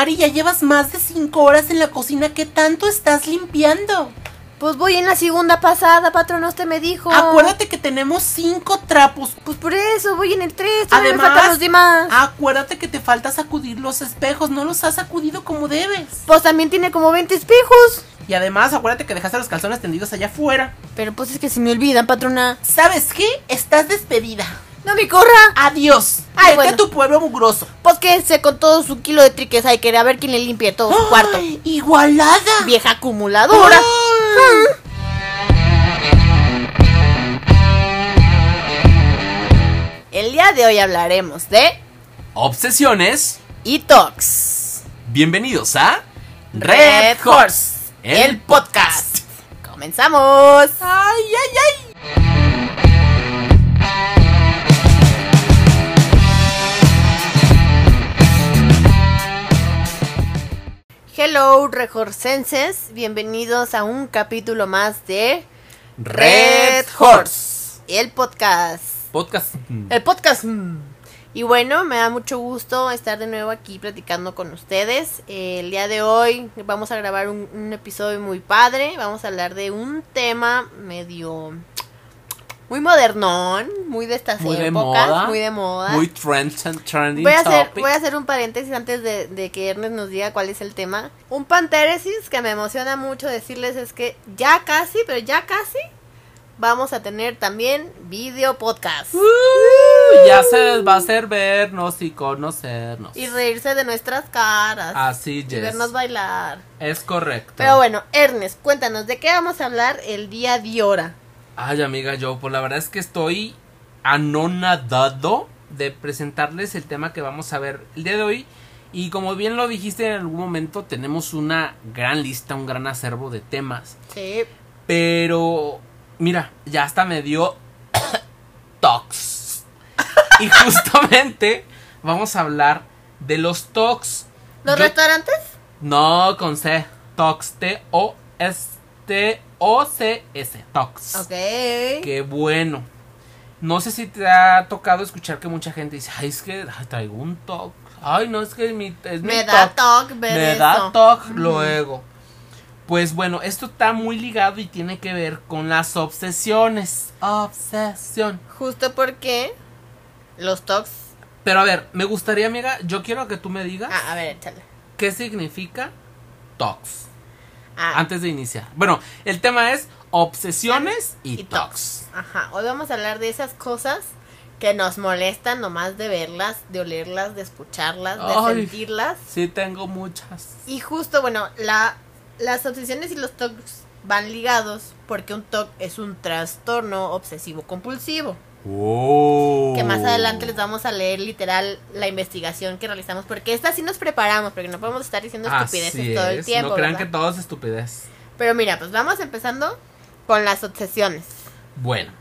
Mari, ya llevas más de cinco horas en la cocina. ¿Qué tanto estás limpiando? Pues voy en la segunda pasada, patrona, usted me dijo. Acuérdate que tenemos cinco trapos. Pues por eso, voy en el 3, todavía me Además, faltan los demás. acuérdate que te falta sacudir los espejos. No los has sacudido como debes. Pues también tiene como 20 espejos. Y además, acuérdate que dejaste los calzones tendidos allá afuera. Pero pues es que se me olvidan, patrona. ¿Sabes qué? Estás despedida. No me corra. Adiós. Ay, bueno. tu pueblo mugroso. Pues quédese con todo su kilo de triques ahí, quería ver quién le limpie todo su cuarto. ¡Ay, igualada. Vieja acumuladora. Ay. El día de hoy hablaremos de Obsesiones. Etox. Bienvenidos a Red Horse, el podcast. Comenzamos. Ay, ay, ay. Hello, rejorcenses. Bienvenidos a un capítulo más de Red Horse. el podcast. Podcast. El podcast. Y bueno, me da mucho gusto estar de nuevo aquí platicando con ustedes. El día de hoy vamos a grabar un, un episodio muy padre. Vamos a hablar de un tema medio... Muy modernón, muy de estas Muy de épocas, moda. muy de moda. Muy trend, trending Voy a, hacer, topic. voy a hacer un paréntesis antes de, de que Ernest nos diga cuál es el tema. Un pantéresis que me emociona mucho decirles es que ya casi, pero ya casi, vamos a tener también video podcast. Uh, ya se va a hacer vernos y conocernos. Y reírse de nuestras caras. Así y es. vernos bailar. Es correcto. Pero bueno, Ernest, cuéntanos, ¿de qué vamos a hablar el día de hora? Ay, amiga, yo, pues la verdad es que estoy anonadado de presentarles el tema que vamos a ver el día de hoy. Y como bien lo dijiste en algún momento, tenemos una gran lista, un gran acervo de temas. Sí. Pero, mira, ya hasta me dio tox. Y justamente vamos a hablar de los tox. ¿Los Yo- restaurantes? No, con C. Tox. T-O-S-T-O-C-S. Tox. Ok. Qué bueno. No sé si te ha tocado escuchar que mucha gente dice, ay, es que ay, traigo un tox. Ay, no, es que mi, es mi Me da toc". toc Me eso. da toc luego. Pues bueno, esto está muy ligado y tiene que ver con las obsesiones. Obsesión. Justo porque los tocs... Pero a ver, me gustaría, amiga, yo quiero que tú me digas Ah, a ver, échale. qué significa tox. Ah, Antes de iniciar. Bueno, el tema es obsesiones y, y tox. tocs. Ajá, hoy vamos a hablar de esas cosas que nos molestan nomás de verlas, de olerlas, de escucharlas, de Ay. sentirlas. Sí, tengo muchas. Y justo, bueno, la, las obsesiones y los tocs van ligados porque un TOC es un trastorno obsesivo compulsivo. Oh. Que más adelante les vamos a leer literal la investigación que realizamos porque esta sí nos preparamos porque no podemos estar diciendo estupideces Así todo el es, tiempo. No crean ¿verdad? que todo es estupidez. Pero mira, pues vamos empezando con las obsesiones. Bueno,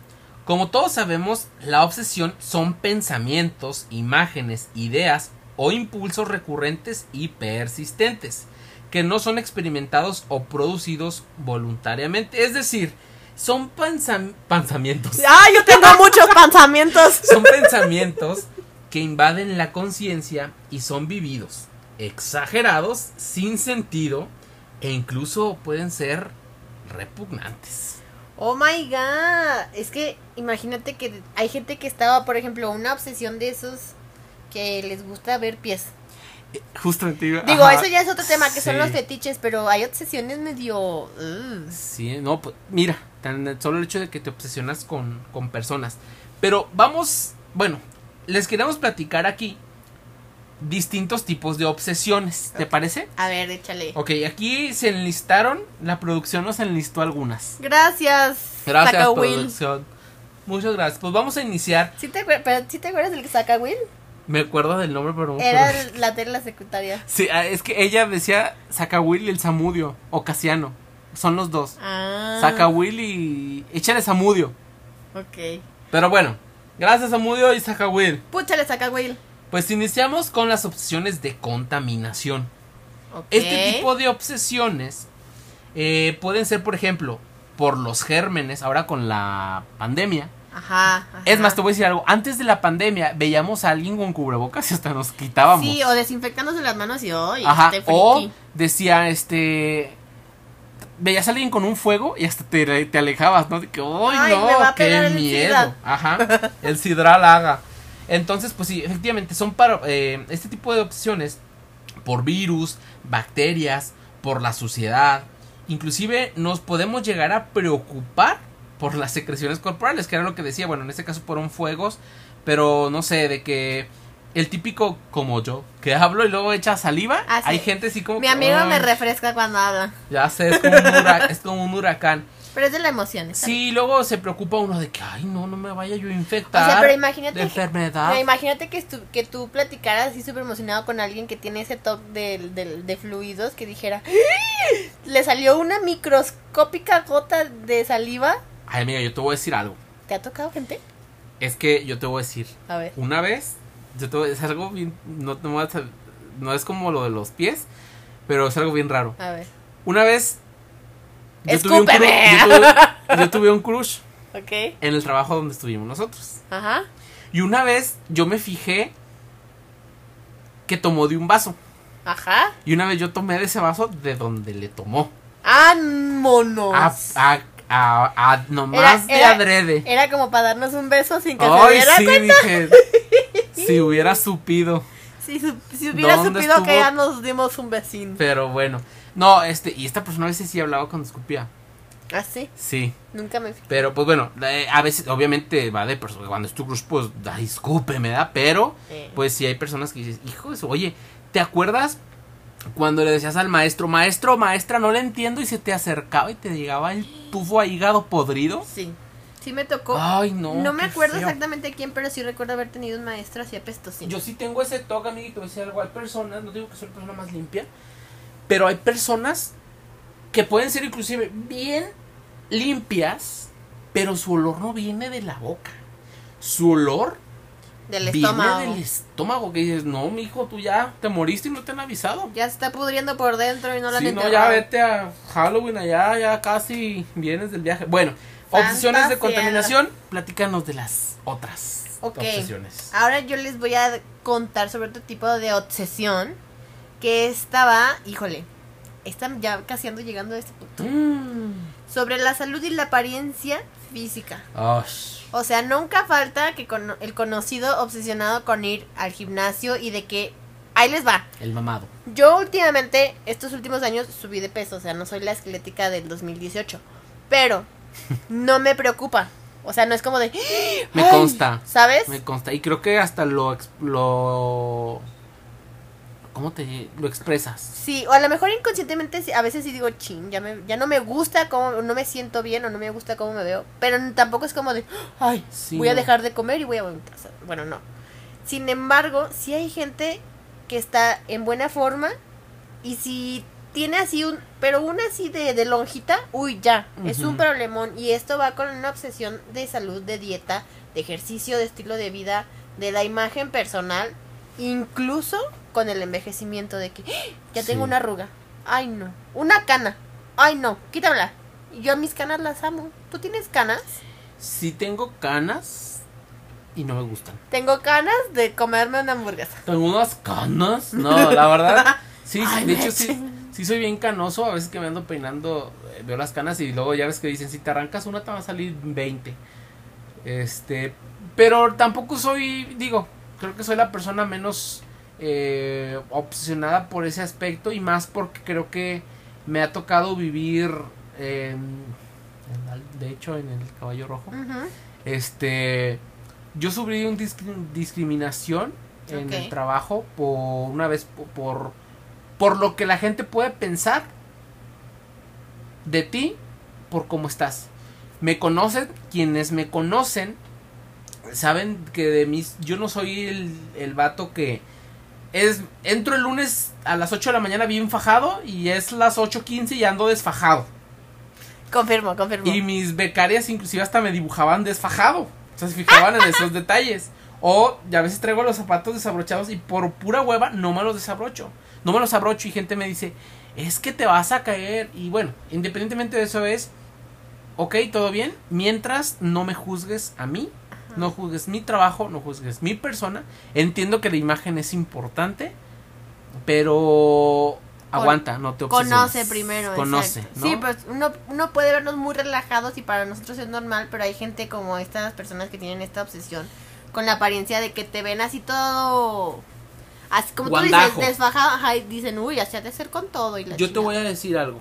como todos sabemos, la obsesión son pensamientos, imágenes, ideas o impulsos recurrentes y persistentes que no son experimentados o producidos voluntariamente. Es decir, son pensam- pensamientos. ¡Ah, yo tengo muchos pensamientos! Son pensamientos que invaden la conciencia y son vividos, exagerados, sin sentido e incluso pueden ser repugnantes. Oh my god. Es que imagínate que hay gente que estaba, por ejemplo, una obsesión de esos que les gusta ver pies. Justamente iba- Digo, ajá, eso ya es otro tema, que son los fetiches, pero hay obsesiones medio... Sí, no, pues mira, tan solo el hecho de que te obsesionas con, con personas. Pero vamos, bueno, les queremos platicar aquí distintos tipos de obsesiones, ¿te parece? A ver, échale. Ok, aquí se enlistaron, la producción nos enlistó algunas. Gracias. Gracias, Saca Will. producción. Muchas gracias. Pues vamos a iniciar. ¿Sí te, pero, ¿sí te acuerdas del que saca Will? Me acuerdo del nombre, pero no Era la de la secretaria. Sí, ah, es que ella decía Will y el Samudio, o Casiano. Son los dos. Ah. Will y. Échale Samudio. Ok. Pero bueno, gracias Samudio y Will. Púchale, saca Will. Pues iniciamos con las obsesiones de contaminación. Ok. Este tipo de obsesiones eh, pueden ser, por ejemplo, por los gérmenes, ahora con la pandemia, Ajá, ajá. Es más, te voy a decir algo. Antes de la pandemia, veíamos a alguien con cubrebocas y hasta nos quitábamos. Sí, o desinfectándose las manos y hoy. Ajá. este O decía, este. Veías a alguien con un fuego y hasta te, te alejabas, ¿no? De que, ¡ay, Ay, no! me va a ¡Qué pegar miedo! Ajá. El sidral haga. Entonces, pues sí, efectivamente, son para. eh, este tipo de opciones por virus, bacterias, por la suciedad. Inclusive nos podemos llegar a preocupar por las secreciones corporales, que era lo que decía, bueno, en este caso fueron fuegos, pero no sé, de que el típico como yo, que hablo y luego echa saliva, Ah, sí. hay gente así como Mi que, amigo me "Ay, refresca cuando habla. Ya sé, es como un, hura- es como un huracán. Pero es de la emoción. Sí, luego se preocupa uno de que, ay, no, no me vaya yo a infectar. O sea, pero imagínate de que- enfermedad. No, imagínate que, que tú platicaras así súper emocionado con alguien que tiene ese top de, de- de fluidos que dijera, ¡Ah! le salió una microscópica gota de saliva. Ay, amiga, yo te voy a decir algo. ¿Te ha tocado gente? Es que yo te voy a decir, A ver. una vez, yo te es algo bien, no, no, es como lo de los pies, pero es algo bien raro. A ver. Una vez, yo tuve, un yo, tuve, yo tuve un crush Ok. en el trabajo donde estuvimos nosotros. Ajá. Y una vez yo me fijé que tomó de un vaso. Ajá. Y una vez yo tomé de ese vaso de donde le tomó. ¡Ah, monos! A, a, a, a- nomás Era- de era- adrede. Era como para darnos un beso sin que se Ay, diera sí, cuenta. dije. si hubiera supido. Si, su- si hubiera ¿Dónde supido que ya nos dimos un vecino. Pero bueno. No, este, y esta persona a veces sí hablaba cuando escupía. ¿Ah, sí? Sí. Nunca me fijé. Pero pues bueno, eh, a veces, obviamente, va de personas. Cuando es tu crush, pues, ay, escúpeme, da. Pero, Eh. pues sí hay personas que dices, hijo de su- oye, ¿te acuerdas cuando le decías al maestro, maestro, maestra, no le entiendo? Y se te acercaba y te llegaba el tufo a hígado podrido. Sí. Sí me tocó. Ay, no. no me acuerdo feo. exactamente quién, pero sí recuerdo haber tenido un maestro así apestosín. Yo sí tengo ese toque, amiguito. Decía algo. Hay personas, no digo que soy la persona más limpia, pero hay personas que pueden ser inclusive bien limpias, pero su olor no viene de la boca. Su olor Del viene estómago. del estómago. Que dices, no, mijo, tú ya te moriste y no te han avisado. Ya se está pudriendo por dentro y no la han Si no, ya vete a Halloween allá, ya casi vienes del viaje. Bueno, obsesiones de contaminación, platícanos de las otras Ok. obsesiones. Ahora yo les voy a contar sobre otro tipo de obsesión que estaba, híjole, están ya casi ando llegando a este punto. Mm. Sobre la salud y la apariencia física. O sea, nunca falta que con el conocido obsesionado con ir al gimnasio y de que ahí les va. el mamado. Yo últimamente, estos últimos años, subí de peso, o sea, no soy la esquelética del 2018, pero no me preocupa. O sea, no es como de... Me "Ay", consta. ¿Sabes? Me consta. Y creo que hasta lo, lo ¿Cómo te lo expresas? Sí, o a lo mejor inconscientemente a veces sí digo, chin, ya, me, ya no me gusta cómo, no me siento bien o no me gusta cómo me veo, pero tampoco es como de, ay, Sí, voy a dejar de comer y voy a vomitar. Bueno, no. Sin embargo, sí hay gente que está en buena forma y si tiene así un, pero una así de, de lonjita, uy, ya, es un problemón y esto va con una obsesión de salud, de dieta, de ejercicio, de estilo de vida, de la imagen personal, incluso con el envejecimiento de que "Ah, ya tengo Sí. una arruga, ay no, una cana, ay no, quítamela. Yo a mis canas las amo. ¿Tú tienes canas? Sí tengo canas y no me gustan. Tengo canas de comerme una hamburguesa. Tengo unas canas. No, la verdad. Sí, Ay, de hecho sí, sí soy bien canoso. A veces que me ando peinando, eh, veo las canas y luego ya ves que dicen, si te arrancas una te va a salir 20. Este, pero tampoco soy, digo, creo que soy la persona menos eh, obsesionada por ese aspecto y más porque creo que me ha tocado vivir, en- en de hecho, en el caballo rojo. Este, yo sufrí un discri- discriminación en el trabajo por una vez po- por por lo que la gente puede pensar de ti por cómo estás. Me conocen, quienes me conocen saben que de mí yo no soy el, el vato que es entro el lunes a las 8 de la mañana bien fajado y es las 8:15 y ando desfajado. Confirmo, confirmo. Y mis becarias inclusive hasta me dibujaban desfajado. O sea, se fijaban en esos detalles. O ya a veces traigo los zapatos desabrochados y por pura hueva no me los desabrocho. No me los abrocho y gente me dice, es que te vas a caer. Y bueno, independientemente de eso es, ok, todo bien, mientras no me juzgues a mí, no juzgues mi trabajo, no juzgues mi persona. Entiendo que la imagen es importante, pero aguanta, no te obsesiones. Conoce primero. Conoce. ¿no? Sí, pues uno, uno puede vernos muy relajados y para nosotros es normal, pero hay gente como estas personas que tienen esta obsesión con la apariencia de que te ven así todo... Así como tú dices, Guandajo. ajá, y dicen, uy, así ha de ser con todo. Y la Yo te chingada". voy a decir algo.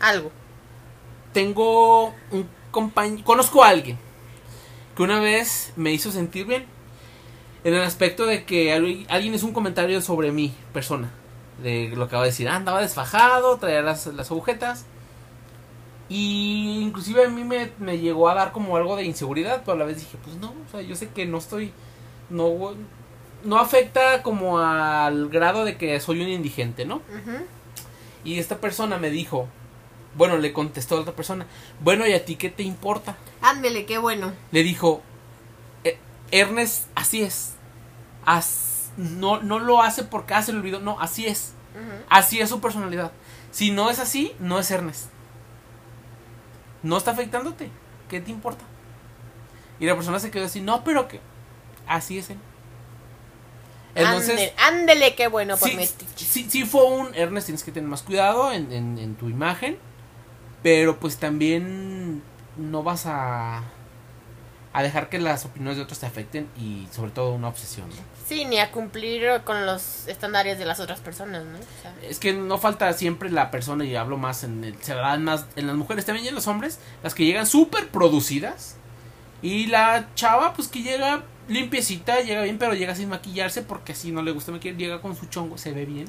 Algo. Tengo un compañero, conozco a alguien que una vez me hizo sentir bien. En el aspecto de que al- alguien hizo un comentario sobre mi persona. De lo que acabo de decir, ah, andaba desfajado, traía las, las agujetas. Y inclusive a mí me, me llegó a dar como algo de inseguridad, pero a la vez dije, pues no, o sea, yo sé que no estoy, no, no afecta como al grado de que soy un indigente, ¿no? Y esta persona me dijo, bueno, le contestó a otra persona, bueno, ¿y a ti qué te importa? Ándele, qué bueno. Le dijo, "Eh, Ernest, así es. As- no, no lo hace porque hace el olvido, no, así es. Así es su personalidad. Si no es así, no es Ernest. No está afectándote. ¿Qué te importa? Y la persona se quedó así, no, pero que así es él. Entonces, Ándele, qué bueno por sí, sí, sí fue un Ernest, tienes que tener más cuidado en, en- en tu imagen, pero pues también no vas a, a dejar que las opiniones de otros te afecten y sobre todo una obsesión. ¿no? Sí, ni a cumplir con los estándares de las otras personas, ¿no? O sea, Es que no falta siempre la persona y hablo más en el, se dan más en las mujeres también y en los hombres, las que llegan súper producidas y la chava pues que llega limpiecita, llega bien, pero llega sin maquillarse porque así no le gusta maquillar, llega con su chongo, se ve bien.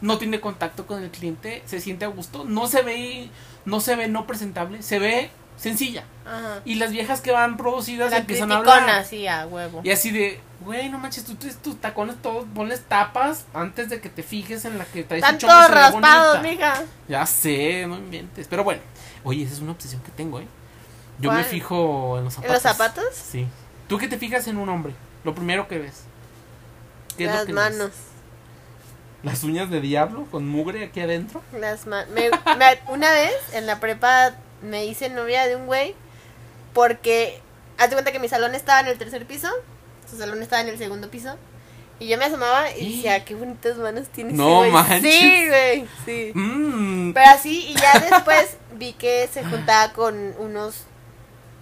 No tiene contacto con el cliente, se siente a gusto, no se ve no se ve no presentable, se ve sencilla. ajá. Y las viejas que van producidas La empiezan a hablar. sí, a huevo. Y así de, güey, no manches, tú tienes tus tacones todos, ponles tapas antes de que te fijes en la que traes Están un chongo y todos raspados, mija. Ya sé, no inventes. Pero bueno, oye, esa es una obsesión que tengo, ¿eh? Yo me fijo en los zapatos. ¿En los zapatos? Sí. ¿Tú qué te fijas en un hombre? Lo primero que ves. ¿Qué es lo Las que manos. ves? ¿Las uñas de diablo con mugre aquí adentro? Las ma- me- me- una vez en la prepa me hice novia de un güey porque haz de cuenta que mi salón estaba en el tercer piso, su salón estaba en el segundo piso y yo me asomaba y decía, qué bonitas manos tienes. No güey". manches. Sí, güey, sí. Mmm. Pero así y ya después vi que se juntaba con unos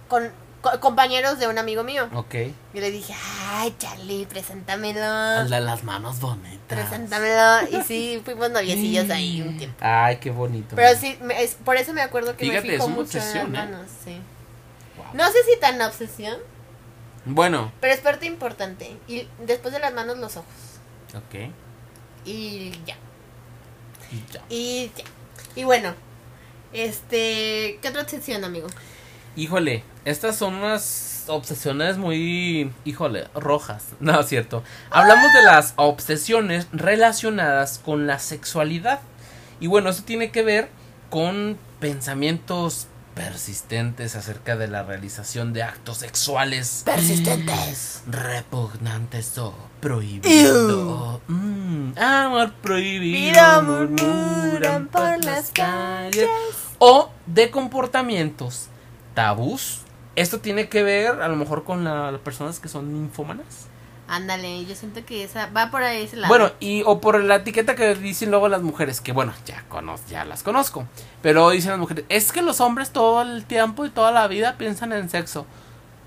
con, co- compañeros de un amigo mío. Ok. Y le dije, "Ay, Charlie, preséntamelo." Al de las manos bonitas. Preséntamelo. Y sí, fuimos noviecillos ahí un tiempo. Ay, qué bonito. Pero sí, me- es, por eso me acuerdo que Fíjate, me fijo es una mucho obsesión, en ¿eh? las manos, sí. Wow. No sé si tan obsesión, Bueno. pero es parte importante. Y después de las manos, los ojos. Ok. Y ya. Y ya. Y ya. Y bueno, este. ¿Qué otra obsesión, amigo? Híjole, estas son unas obsesiones muy, híjole, rojas. No, es cierto. Hablamos de las obsesiones relacionadas con la sexualidad. Y bueno, eso tiene que ver con pensamientos persistentes acerca de la realización de actos sexuales Persistentes. repugnantes o prohibidos. Mm, amor prohibido murmuran por las calles o de comportamientos tabús. Esto tiene que ver a lo mejor con la- las personas que son ninfómanas. Ándale, yo siento que esa va por ahí ese lado. Bueno, y o por la etiqueta que dicen luego las mujeres, que bueno, ya cono- ya las conozco. Pero dicen las mujeres, es que los hombres todo el tiempo y toda la vida piensan en sexo.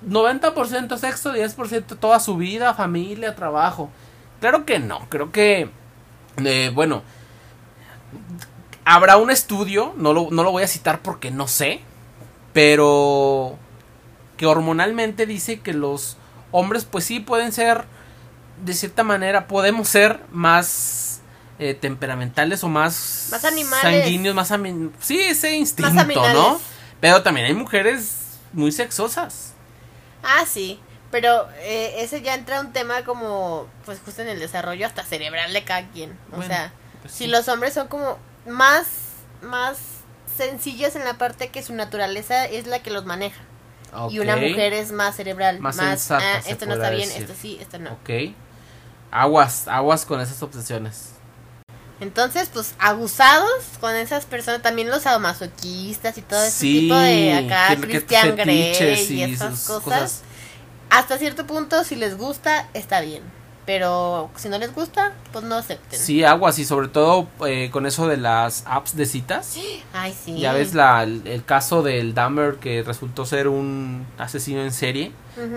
90% sexo, 10% toda su vida, familia, trabajo. Claro que no, creo que eh, bueno, habrá un estudio, no lo, no lo voy a citar porque no sé, pero que hormonalmente dice que los hombres pues sí pueden ser, de cierta manera, podemos ser más eh, temperamentales o más, Más animales. sanguíneos, más sí, ese instinto. ¿no? Pero también hay mujeres muy sexosas. Ah, sí. Pero eh, ese ya entra un tema como, pues justo en el desarrollo hasta cerebral de cada quien. O Bueno, sea, pues si sí. los hombres son como más, más sencillos en la parte que su naturaleza es la que los maneja. Y una mujer es más cerebral. Más Más, sensata, ah, esto no está bien, esto sí, esto no. Ok. Aguas, aguas con esas obsesiones. Entonces, pues, abusados con esas personas, también los sadomasoquistas y todo ese Sí, tipo de acá, que- que Christian Grey y y esas cosas. Hasta cierto punto, si les gusta, está bien. Pero si no les gusta, pues no acepten. Sí, aguas y sobre todo eh, con eso de las apps de citas. Ay, sí. Ya ves la, el, el caso del Dahmer que resultó ser un asesino en serie.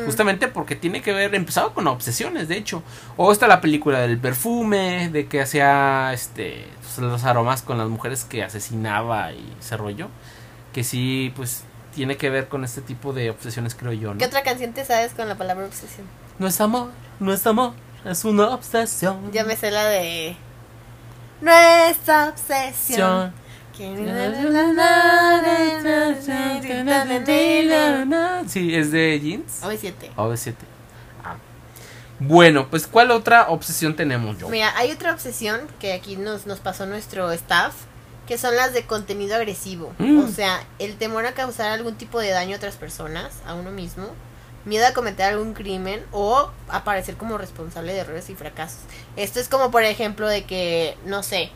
Justamente porque tiene que ver, empezaba con obsesiones, de hecho. O está la película del perfume, de que hacía este pues, los aromas con las mujeres que asesinaba y ese rollo. Que sí, pues tiene que ver con este tipo de obsesiones, creo yo, ¿no? ¿Qué otra canción te sabes con la palabra obsesión? No es amor, no es amor, es una obsesión. Ya me sé la de... Nuestra obsesión. Sí, es de jeans. OV7. OV7. Ah. Bueno, pues ¿cuál otra obsesión tenemos yo? Mira, hay otra obsesión que aquí nos, nos pasó nuestro staff, que son las de contenido agresivo. Mm. O sea, el temor a causar algún tipo de daño a otras personas, a uno mismo, miedo a cometer algún crimen o aparecer como responsable de errores y fracasos. Esto es como, por ejemplo, de que, no sé,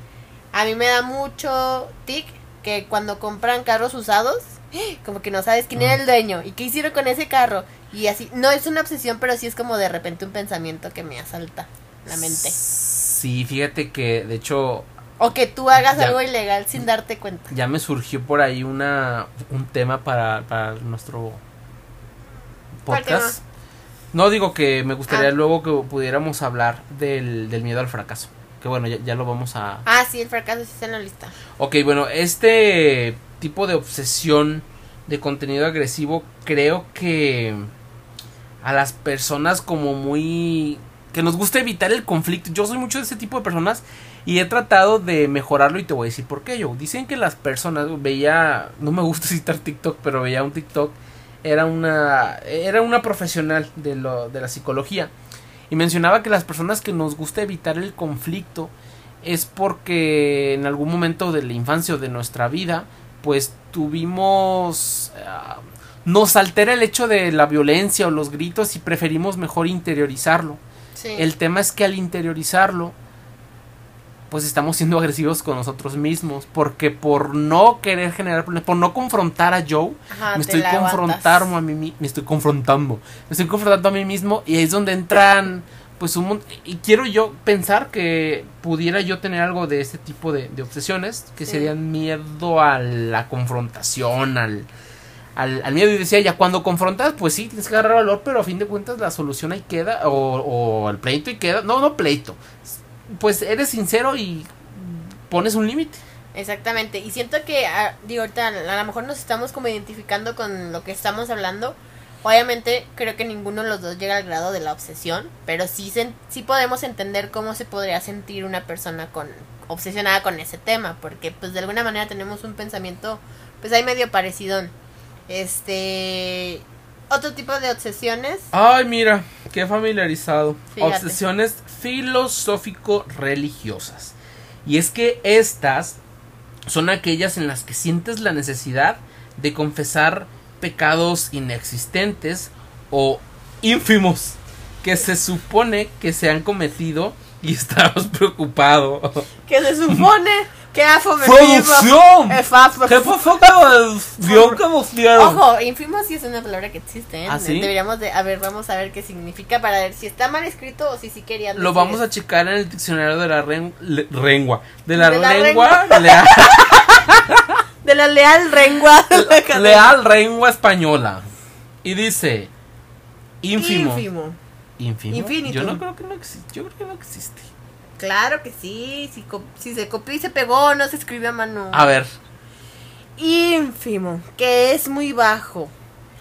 a mí me da mucho tic que cuando compran carros usados, como que no sabes quién era el dueño y qué hicieron con ese carro. Y así, no es una obsesión, pero sí es como de repente un pensamiento que me asalta la mente. Sí, fíjate que de hecho O que tú hagas Ya. algo ilegal sin darte cuenta. ya me surgió por ahí una un tema para, para nuestro ¿Cuál podcast. No digo que me gustaría Ah. luego que pudiéramos hablar del, del miedo al fracaso. Que bueno, ya, ya lo vamos a, Ah, sí, el fracaso sí está en la lista. Ok, bueno, este tipo de obsesión de contenido agresivo creo que a las personas como muy... que nos gusta evitar el conflicto. Yo soy mucho de ese tipo de personas y he tratado de mejorarlo y te voy a decir por qué yo. Dicen que las personas, veía, no me gusta citar TikTok, pero veía un TikTok, era una, era una profesional de, lo, de la psicología y mencionaba que las personas que nos gusta evitar el conflicto es porque en algún momento de la infancia o de nuestra vida, pues tuvimos... ah, nos altera el hecho de la violencia o los gritos y preferimos mejor interiorizarlo. Sí. El tema es que al interiorizarlo, pues estamos siendo agresivos con nosotros mismos. Porque por no querer generar problemas, por no confrontar a Joe, Ajá, me estoy confrontando a mí me estoy confrontando me estoy confrontando a mí mismo y ahí es donde entran pues un y quiero yo pensar que pudiera yo tener algo de este tipo de, de obsesiones que Sí. serían miedo a la confrontación al, al, al miedo y decía ya cuando confrontas pues sí tienes que agarrar valor pero a fin de cuentas la solución ahí queda o, o el pleito y queda no no pleito pues eres sincero y pones un límite Exactamente. Y siento que, ah, digo, ahorita a lo mejor nos estamos como identificando con lo que estamos hablando. Obviamente, creo que ninguno de los dos llega al grado de la obsesión, pero sí, se- sí podemos entender cómo se podría sentir una persona con obsesionada con ese tema, porque pues de alguna manera tenemos un pensamiento pues ahí medio parecido. Este otro tipo de obsesiones, Ay, mira, qué familiarizado. Fíjate. Obsesiones filosófico-religiosas. Y es que estas son aquellas en las que sientes la necesidad de confesar pecados inexistentes o ínfimos que se supone que se han cometido y estamos preocupados. que se supone que ha ¡Producción! Eh, fa- fa- ¿Qué fue que vio que nos dieron? Ojo, infimo sí es una palabra que existe, ¿eh? ¿Ah, sí? Deberíamos de, a ver, vamos a ver qué significa para ver si está mal escrito o si sí querían Lo vamos a checar en el diccionario de la ren- le- rengua. De la, De la lengua De la leal rengua. leal lengua española. Y dice ínfimo. Ínfimo. Infinitum. Yo no creo que no existe. Yo creo que no existe. Claro que sí, si, se copió y se pegó, no se escribe a mano. A ver. Ínfimo, que es muy bajo,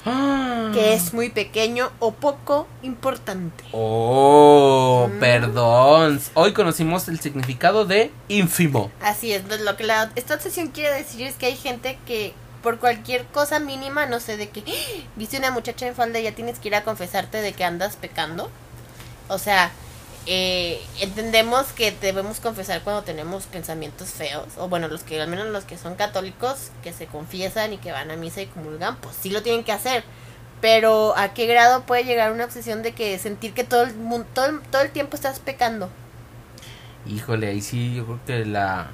Ah. que es muy pequeño o poco importante. Oh, Mm. perdón. Hoy conocimos el significado de ínfimo. Así es, lo lo que la, esta obsesión quiere decir es que hay gente que por cualquier cosa mínima, no sé, de que ¡Ah! viste una muchacha en falda y ya tienes que ir a confesarte de que andas pecando. O sea, eh, entendemos que debemos confesar cuando tenemos pensamientos feos, o bueno, los que al menos los que son católicos, que se confiesan y que van a misa y comulgan, pues sí lo tienen que hacer. Pero ¿a qué grado puede llegar una obsesión de que sentir que todo el mundo, todo todo el tiempo estás pecando? Híjole, ahí sí yo creo que la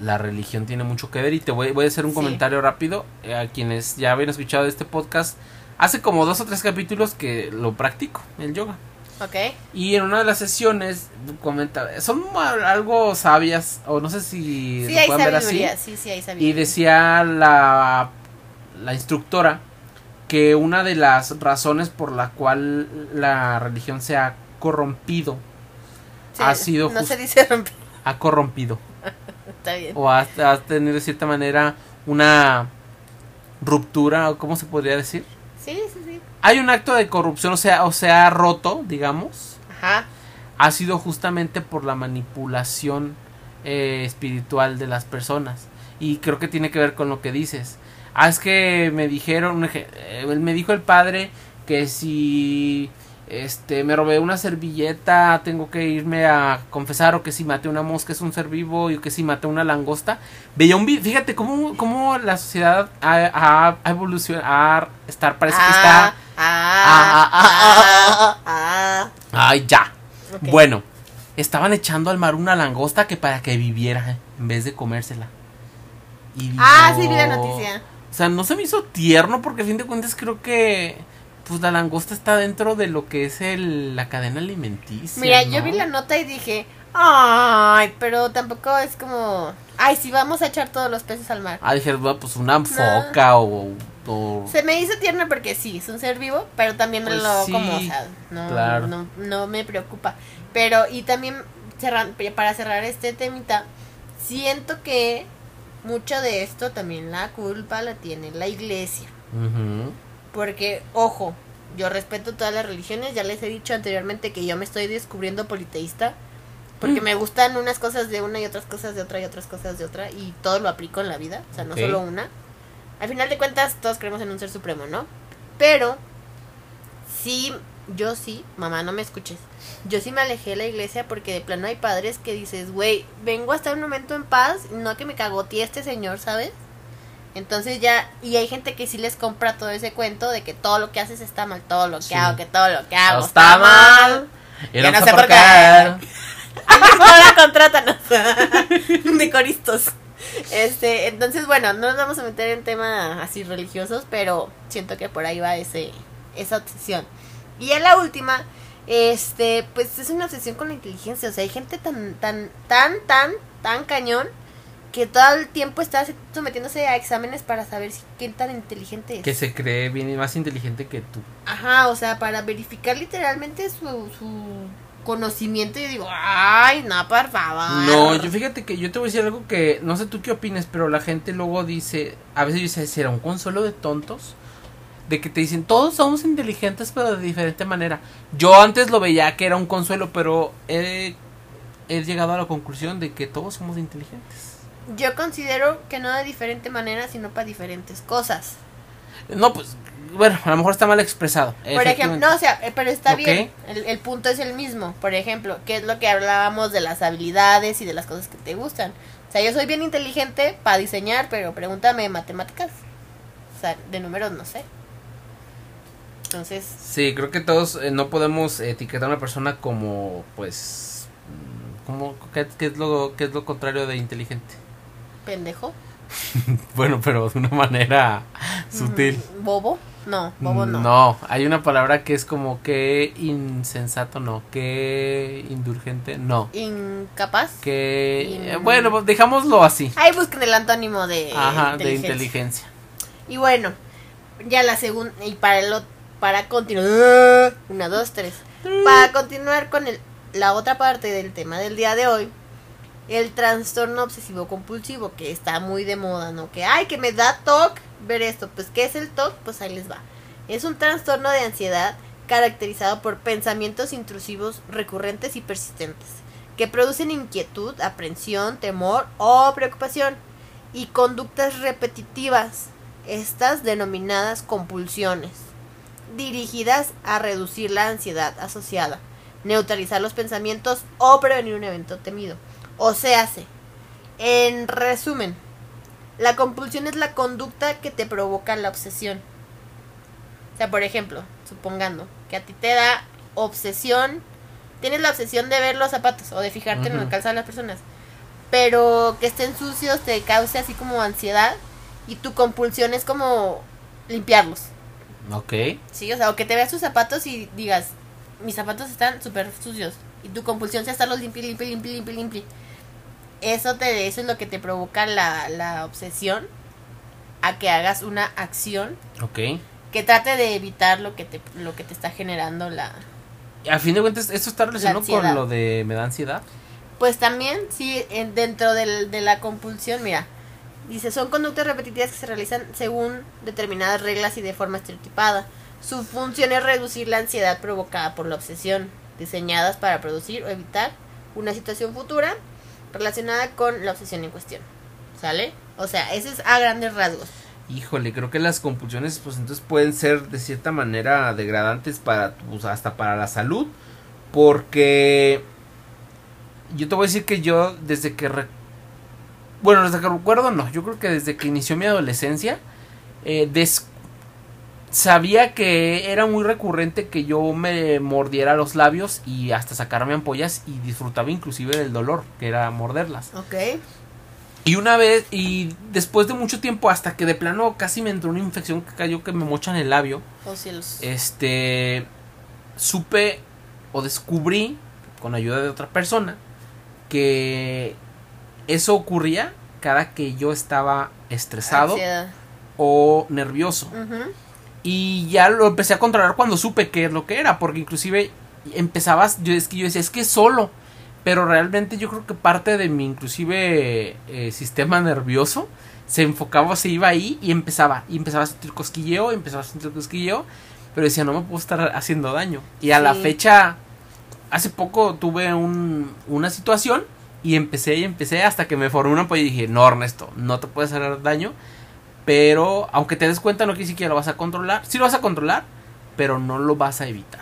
la religión tiene mucho que ver y te voy, voy a hacer un Sí. comentario rápido eh, a quienes ya habían escuchado este podcast hace como dos o tres capítulos que lo practico el yoga Ok. y en una de las sesiones comentaba son algo sabias o no sé si Sí, ver así sabiduría. Sí, sí, hay sabiduría. y decía la, la instructora que una de las razones por la cual la religión se ha corrompido, Sí, ha sido No se dice romper. ha corrompido, Está bien. o ha, ha tenido de cierta manera una ruptura, o cómo se podría decir. Sí, sí, sí. Hay un acto de corrupción, o sea, o sea, roto, digamos, Ajá. ha sido justamente por la manipulación eh, espiritual de las personas. Y creo que tiene que ver con lo que dices. Ah, es que me dijeron, eh, me dijo el padre que si este me robé una servilleta tengo que irme a confesar o que si maté una mosca es un ser vivo y que si maté una langosta veía un video fíjate cómo, cómo la sociedad ha, ha, evolucionado estar parece que está Ah, ah, ah, ah. ay ya Ok. bueno, estaban echando al mar una langosta que para que viviera en vez de comérsela. Y Ah, sí, vi la noticia. O sea, no se me hizo tierno porque a fin de cuentas creo que pues la langosta está dentro de lo que es el, la cadena alimenticia. Mira, ¿no? yo vi la nota y dije, ay, pero tampoco es como, ay, si vamos a echar todos los peces al mar. Ah, dije, pues una foca o, o- Se me hizo tierno porque sí, es un ser vivo, pero también me Pues lo sí, como, o sea, no, claro. no, no me preocupa. Pero, y también, cerran- para cerrar este temita, siento que mucho de esto también la culpa la tiene la iglesia. Ujú. Porque, ojo, yo respeto todas las religiones, ya les he dicho anteriormente que yo me estoy descubriendo politeísta, porque Mm. me gustan unas cosas de una y otras cosas de otra y otras cosas de otra, y todo lo aplico en la vida, o sea, no solo una. Al final de cuentas, todos creemos en un ser supremo, ¿no? Pero, sí, yo sí, mamá, no me escuches, yo sí me alejé de la iglesia porque de plano hay padres que dices, güey, vengo a estar un momento en paz, no a que me cagotee este señor, ¿sabes? Entonces ya, y hay gente que sí les compra todo ese cuento de que todo lo que haces está mal, todo lo que Sí. hago, que todo lo que hago está mal. Y no no sé por qué. Ahora contrátanos de coristos. Este, entonces bueno, no nos vamos a meter en temas así religiosos, pero siento que por ahí va ese esa obsesión. Y en la última, este, pues es una obsesión con la inteligencia, o sea, hay gente tan tan tan tan tan cañón que todo el tiempo está sometiéndose a exámenes para saber si qué tan inteligente es. Que se cree bien y más inteligente que tú. Ajá, o sea, para verificar literalmente su, su conocimiento. Yo digo, ay, no, por favor. No, yo fíjate que yo te voy a decir algo que no sé tú qué opines, pero la gente luego dice, a veces dice, ¿será un consuelo de tontos? De que te dicen, todos somos inteligentes, pero de diferente manera. Yo antes lo veía que era un consuelo, pero he, he llegado a la conclusión de que todos somos inteligentes. Yo considero que no de diferente manera, sino para diferentes cosas. No, pues, bueno, a lo mejor está mal expresado. Por ejemplo, no, o sea, pero está bien. El, el punto es el mismo. Por ejemplo, que es lo que hablábamos de las habilidades y de las cosas que te gustan. O sea, yo soy bien inteligente para diseñar, pero pregúntame de matemáticas. O sea, de números no sé. Entonces, Sí, creo que todos eh, no podemos etiquetar a una persona como, pues, mm, como, ¿qué, qué es lo, qué es lo contrario de inteligente? Pendejo. Bueno, pero de una manera sutil. Mm, Bobo. No, bobo no. No, hay una palabra que es como que insensato, no, que indulgente, no, Incapaz. que In- eh, bueno, pues dejámoslo así. Ahí busquen el antónimo de Ajá, de inteligencia. inteligencia. Y bueno, ya la segunda, y para para continuar, una, dos, tres, para continuar con el, la otra parte del tema del día de hoy, el trastorno obsesivo compulsivo, que está muy de moda, ¿no? Que, ay, que me da TOC ver esto, pues, ¿qué es el TOC? Pues ahí les va. Es un trastorno de ansiedad caracterizado por pensamientos intrusivos recurrentes y persistentes, que producen inquietud, aprensión, temor o preocupación, y conductas repetitivas, estas denominadas compulsiones, dirigidas a reducir la ansiedad asociada, neutralizar los pensamientos o prevenir un evento temido. O se hace. En resumen, la compulsión es la conducta que te provoca la obsesión. O sea, por ejemplo, supongando que a ti te da obsesión tienes la obsesión de ver los zapatos o de fijarte en el calzado de las personas, pero que estén sucios te cause así como ansiedad y tu compulsión es como limpiarlos. Ok. Sí, o sea, o que te veas tus zapatos y digas, mis zapatos están súper sucios. Y tu compulsión sea estarlos limpio, limpio, limpio, limpio, limpio. Eso, te, eso es lo que te provoca la, la obsesión a que hagas una acción que trate de evitar lo que te, lo que te está generando la... A fin de cuentas, ¿esto está relacionado con lo de me da ansiedad? Pues también, sí, en- dentro del- de la compulsión, mira, dice, son conductas repetitivas que se realizan según determinadas reglas y de forma estereotipada. Su función es reducir la ansiedad provocada por la obsesión, diseñadas para producir o evitar una situación futura relacionada con la obsesión en cuestión. ¿Sale? O sea, ese es a grandes rasgos. Híjole, creo que las compulsiones, pues entonces pueden ser de cierta manera degradantes para, pues, hasta para la salud, porque yo te voy a decir que yo desde que, re- bueno, desde que recuerdo no, yo creo que desde que inició mi adolescencia, eh, des- sabía que era muy recurrente que yo me mordiera los labios y hasta sacarme ampollas y disfrutaba inclusive del dolor, que era morderlas. Ok. Y una vez, y después de mucho tiempo, hasta que de plano casi me entró una infección que cayó que me mochan el labio, Oh cielos. este, supe o descubrí, con ayuda de otra persona, que eso ocurría cada que yo estaba estresado Ansiedad. o nervioso. Ujú. Y ya lo empecé a controlar cuando supe qué es lo que era, porque inclusive empezabas, yo es que yo decía, es que solo, pero realmente yo creo que parte de mi inclusive eh, sistema nervioso se enfocaba, se iba ahí y empezaba, y empezaba a sentir cosquilleo, empezaba a sentir cosquilleo, pero decía, no me puedo estar haciendo daño. Y a la fecha, hace poco tuve un, una situación y empecé y empecé hasta que me formé una y dije, no Ernesto, no te puedes hacer daño, pero aunque te des cuenta no quiere decir que lo vas a controlar, sí lo vas a controlar, pero no lo vas a evitar.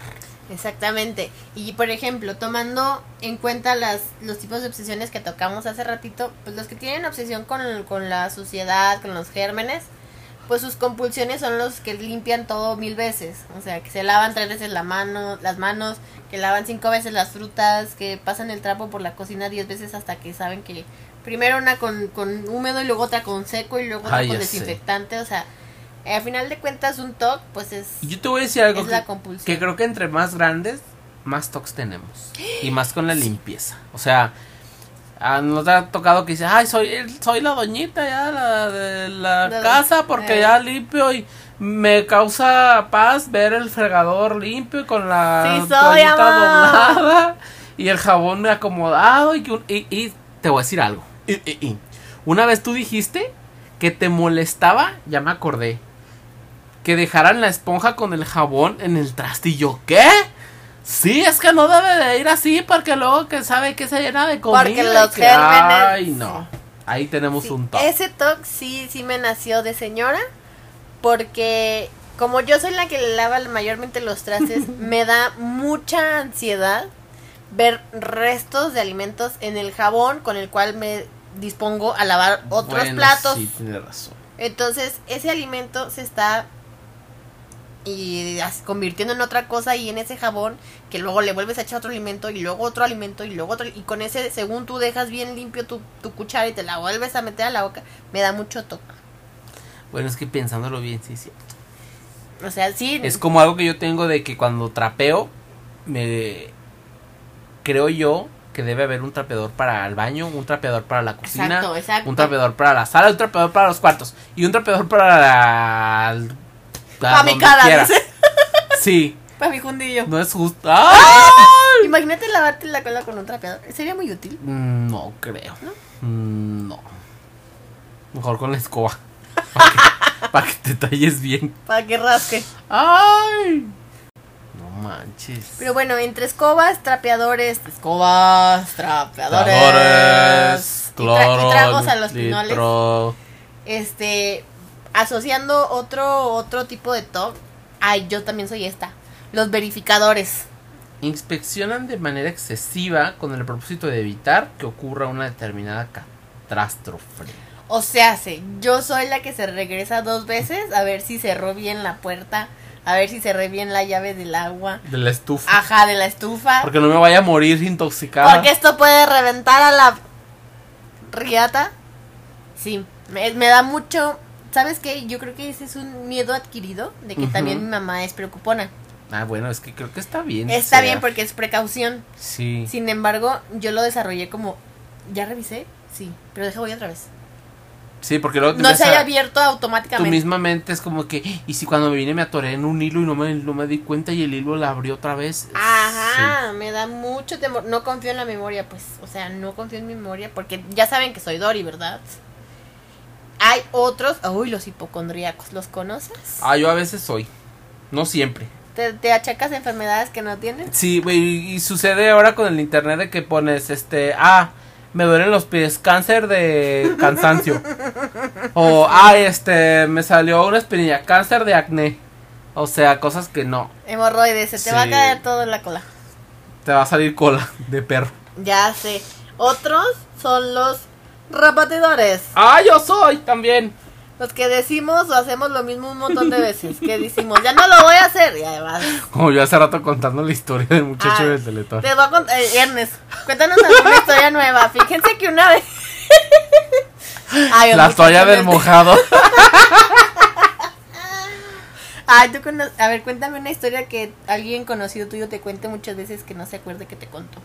Exactamente. Y por ejemplo, tomando en cuenta las, los tipos de obsesiones que tocamos hace ratito, pues los que tienen obsesión con, con la suciedad, con los gérmenes, pues sus compulsiones son los que limpian todo mil veces. O sea, que se lavan tres veces la mano, las manos, que lavan cinco veces las frutas, que pasan el trapo por la cocina diez veces hasta que saben que primero una con, con húmedo y luego otra con seco y luego otra Ah, con sé. desinfectante. O sea, eh, al final de cuentas un TOC pues es, yo te voy a decir algo es que, la compulsión. que creo que entre más grandes, más tox tenemos. Y más con la limpieza. O sea, a nos ha tocado que dice, ay, soy, el- soy la doñita ya la de la casa porque eh. ya limpio y me causa paz ver el fregador limpio y con la Sí toallita doblada y el jabón acomodado y, y, y te voy a decir algo. Una vez tú dijiste que te molestaba, ya me acordé, que dejaran la esponja con el jabón en el traste y yo, ¿qué? Sí, es que no debe de ir así porque luego que sabe que se llena de comida. Porque los que- gérmenes- Ay, no. Ahí tenemos Sí, un toque. Ese TOC sí, sí me nació de señora. Porque como yo soy la que le lava mayormente los trastes, me da mucha ansiedad ver restos de alimentos en el jabón con el cual me dispongo a lavar otros Bueno, platos. Sí, tienes razón. Entonces, ese alimento se está y convirtiendo en otra cosa y en ese jabón que luego le vuelves a echar otro alimento y luego otro alimento y luego otro y con ese según tú dejas bien limpio tu, tu cuchara y te la vuelves a meter a la boca me da mucho toque Bueno, es que pensándolo bien, sí, sí. o sea sí Es como algo que yo tengo de que cuando trapeo, me creo yo que debe haber un trapeador para el baño, un trapeador para la cocina, exacto exacto un trapeador para la sala, un trapeador para los cuartos y un trapeador para la... para mi cara dice Sí, para mi jundillo no es justo. ¡Ay! imagínate lavarte la cola con un trapeador sería muy útil Mm, No creo. Mm, No. Mejor con la escoba. Para que, pa' que te talles bien. para que rasque ¡Ay! Manches. pero bueno entre escobas trapeadores escobas trapeadores Trapeadores, y, tra- y tragos a los litro. pinoles este asociando otro otro tipo de top ay yo también soy esta los verificadores Inspeccionan de manera excesiva con el propósito de evitar que ocurra una determinada catástrofe. o sea se yo soy la que se regresa dos veces a ver si cerró bien la puerta A ver si cerré bien la llave del agua. De la estufa. Ajá, de la estufa. Porque no me vaya a morir intoxicada. Porque esto puede reventar a la riata. Sí, me, me da mucho. ¿Sabes qué? Yo creo que ese es un miedo adquirido de que también mi mamá es preocupona. Ah, bueno, es que creo que está bien. Está sea. bien porque es precaución. Sí. Sin embargo, yo lo desarrollé como. ¿Ya revisé? Sí, pero deja voy otra vez. Sí, porque luego te No se haya abierto Tu automáticamente. misma mente es como que, y si cuando me vine me atoré en un hilo y no me, no me di cuenta y el hilo la abrió otra vez. Ajá, me da mucho temor. No confío en la memoria, pues. O sea, no confío en mi memoria porque ya saben que soy Dory, ¿verdad? Hay otros. Uy, los hipocondríacos. ¿Los conoces? Ah, yo a veces soy. No siempre. ¿Te, te achacas enfermedades que no tienes? Sí, y, y sucede ahora con el internet de que pones, este, ah, me duelen los pies, cáncer de cansancio. o, ah, este, me salió una espinilla, cáncer de acné. O sea, cosas que no. Hemorroides, se te va a caer todo en la cola. Te va a salir cola de perro. Ya sé. Otros son los repetidores. Ah, yo soy también. Los que decimos o hacemos lo mismo un montón de veces. Que decimos, ya no lo voy a hacer. Y además, Como yo hace rato contando la historia del muchacho Ah, del teletón. te voy a contar. eh, Ernest, cuéntanos alguna historia nueva. Fíjense que una vez. Ay, La toalla del mojado. Ay, tú cono- A ver, cuéntame una historia que alguien conocido tuyo te cuente muchas veces que no se acuerde que te contó.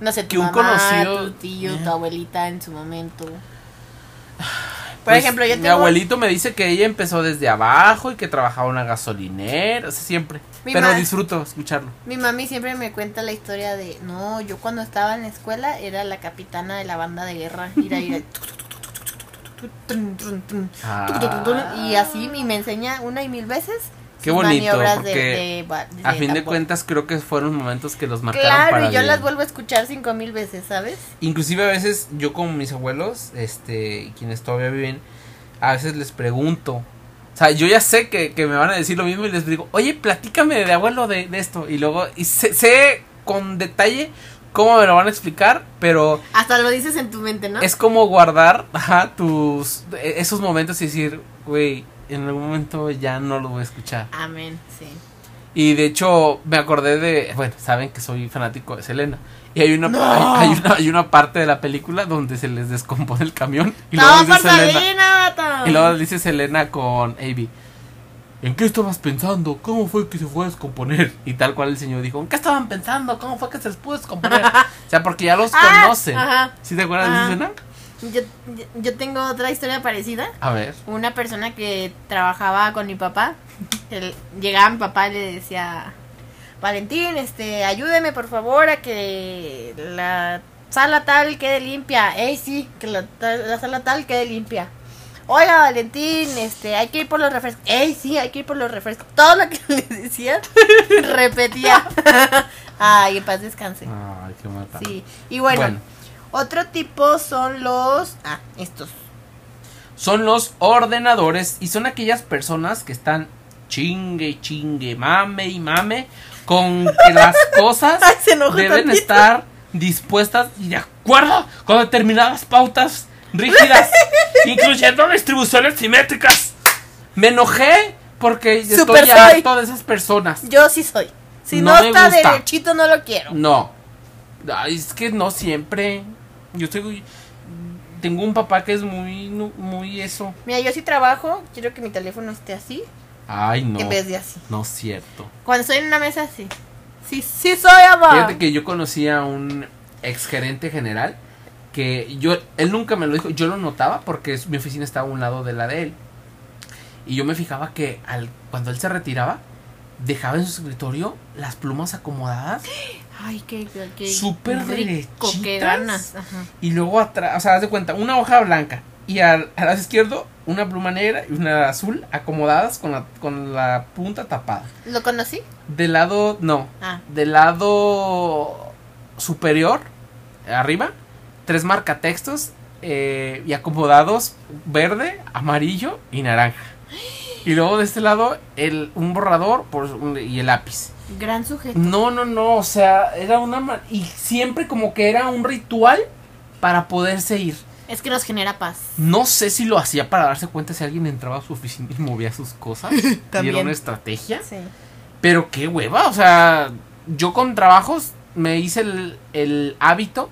No sé, tu Que un conocido- tu tío, tu Eh. abuelita en su momento. Por Pues, ejemplo, yo Mi abuelito me dice que ella empezó desde abajo y que trabajaba en una gasolinera, o sea, siempre. Mi Pero disfruto escucharlo. Mi mami siempre me cuenta la historia de, no, yo cuando estaba en la escuela era la capitana de la banda de guerra. Ah. Y así y me enseña una y mil veces. Qué bonito, porque de- A fin de cuentas creo que fueron momentos que los marcaron Claro, para y yo bien. las vuelvo a escuchar cinco mil veces, ¿sabes? Inclusive a veces yo como mis abuelos, este, quienes todavía viven, a veces les pregunto. O sea, yo ya sé que, que me van a decir lo mismo y les digo, oye, platícame de abuelo de, de esto. Y luego, y sé, sé con detalle cómo me lo van a explicar, pero Hasta lo dices en tu mente, ¿no? es como guardar ajá, tus esos momentos y decir, güey, en algún momento ya no lo voy a escuchar. Amén, sí. Y de hecho me acordé de, bueno, saben que soy fanático de Selena. Y hay una, No. hay, hay una hay una parte de la película donde se les descompone el camión y ¡No, luego por dice Selena, y luego dice Selena con Avi. ¿En qué estabas pensando? ¿Cómo fue que se fue a descomponer? Y tal cual el señor dijo, ¿en qué estaban pensando? ¿Cómo fue que se les pudo descomponer? o sea, porque ya los Ah, conocen. ajá. ¿Sí te acuerdas Ajá. de esa escena? Yo, yo- tengo otra historia parecida. A ver. Una persona que trabajaba con mi papá, él- llegaba mi papá y le decía, Valentín, este, ayúdeme por favor a que la sala tal quede limpia. Ey, sí, que la, tal- la sala tal quede limpia. Oiga, Valentín, este, hay que ir por los refrescos. Ey, sí, hay que ir por los refrescos. Todo lo que le decía, repetía. Ay, en paz descanse. Ay, qué mata. Sí, y bueno, Bueno. Otro tipo son los... Ah, estos. son los ordenadores y son aquellas personas que están chingue y chingue, mame y mame con que las cosas Ay, se enojó deben tantito. estar dispuestas y de acuerdo con determinadas pautas rígidas, incluyendo distribuciones simétricas. Me enojé porque Super estoy soy. harto de esas personas. Yo sí soy. Si no, No está derechito, no lo quiero. No. Ay, es que no siempre. Yo estoy tengo un papá que es muy muy eso. Mira, yo sí trabajo, quiero que mi teléfono esté así, Ay, no. en vez de así. No es cierto. Cuando estoy en una mesa, sí. Sí, sí soy, amor. Fíjate que yo conocí a un ex gerente general que yo, él nunca me lo dijo, yo lo notaba porque mi oficina estaba a un lado de la de él. Y yo me fijaba que al, cuando él se retiraba, dejaba en su escritorio las plumas acomodadas Ay, qué, qué, Súper rico, qué ganas. Ajá. y luego atrás, o sea, haz de cuenta, una hoja blanca y al, al lado izquierdo una pluma negra y una azul acomodadas con la, con la punta tapada. ¿Lo conocí? Del lado, no, Ah, del lado superior, arriba, tres marcatextos eh, y acomodados verde, amarillo y naranja. Y luego de este lado el, un borrador por, y el lápiz. Gran sujeto. No, no, no, o sea, era una... ma- Y siempre como que era un ritual para poderse ir. Es que nos genera paz. No sé si lo hacía para darse cuenta si alguien entraba a su oficina y movía sus cosas. y era una estrategia. Sí. Pero qué hueva, o sea, yo con trabajos me hice el, el hábito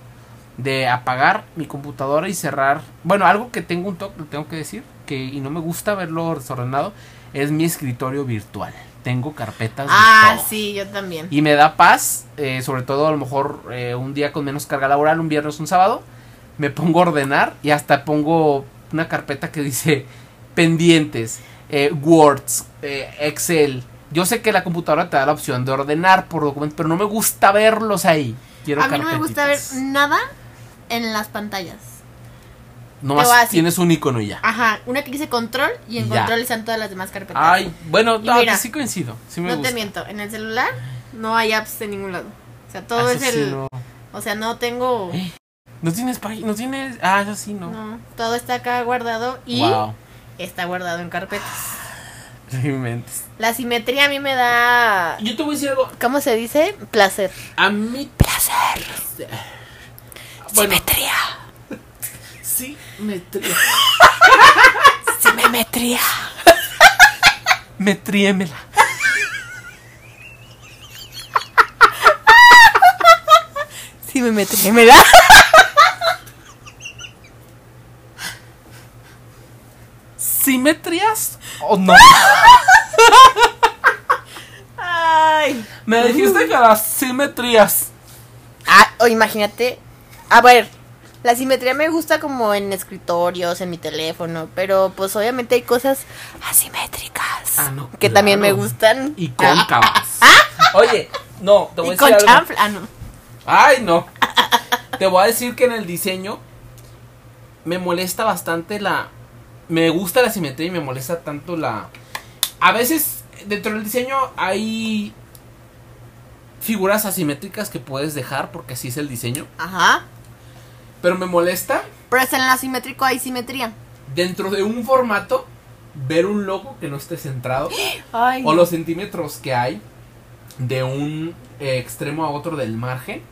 de apagar mi computadora y cerrar. Bueno, algo que tengo un toque, lo tengo que decir, que y no me gusta verlo desordenado, es mi escritorio virtual. Tengo carpetas. de Ah, todo. sí, yo también. Y me da paz, eh, sobre todo a lo mejor eh, un día con menos carga laboral, un viernes, un sábado, me pongo a ordenar y hasta pongo una carpeta que dice pendientes, eh, Words, eh, Excel. Yo sé que la computadora te da la opción de ordenar por documentos, pero no me gusta verlos ahí. Quiero A mí no me gusta ver nada en las pantallas. Nomás te voy a decir. tienes un icono y ya. Ajá, una que dice control y en Ya. control están todas las demás carpetas. Ay, bueno, no, mira, sí coincido. Sí me no gusta. te miento, en el celular no hay apps de ningún lado. O sea, todo Ah, es sí, el... no. O sea, no tengo... No tienes página, no tienes. Ah, eso sí, no. No, todo está acá guardado y Wow. está guardado en carpetas. La simetría a mí me da... Yo te voy a decir algo. ¿Cómo se dice? Placer. A mí. Placer. Bueno, Simetría. Me Simetría. Me tríemela. Sí me metí. ¿Me da? ¿Simetrías o no? Ay. Me dijiste que las simetrías. Ah, o imagínate. A ver, la simetría me gusta como en escritorios, en mi teléfono, pero pues obviamente hay cosas asimétricas Ah, no, que también me gustan. Y cóncavas. Oye, no, te voy Y a con decir algo. chanfle. Ah, no. Ay, no. Te voy a decir que en el diseño me molesta bastante la. Me gusta la simetría y me molesta tanto la. A veces dentro del diseño hay figuras asimétricas que puedes dejar porque así es el diseño. Ajá. Pero me molesta Pero es en el asimétrico hay simetría. dentro de un formato ver un logo que no esté centrado Ay. o los centímetros que hay de un eh, extremo a otro del margen.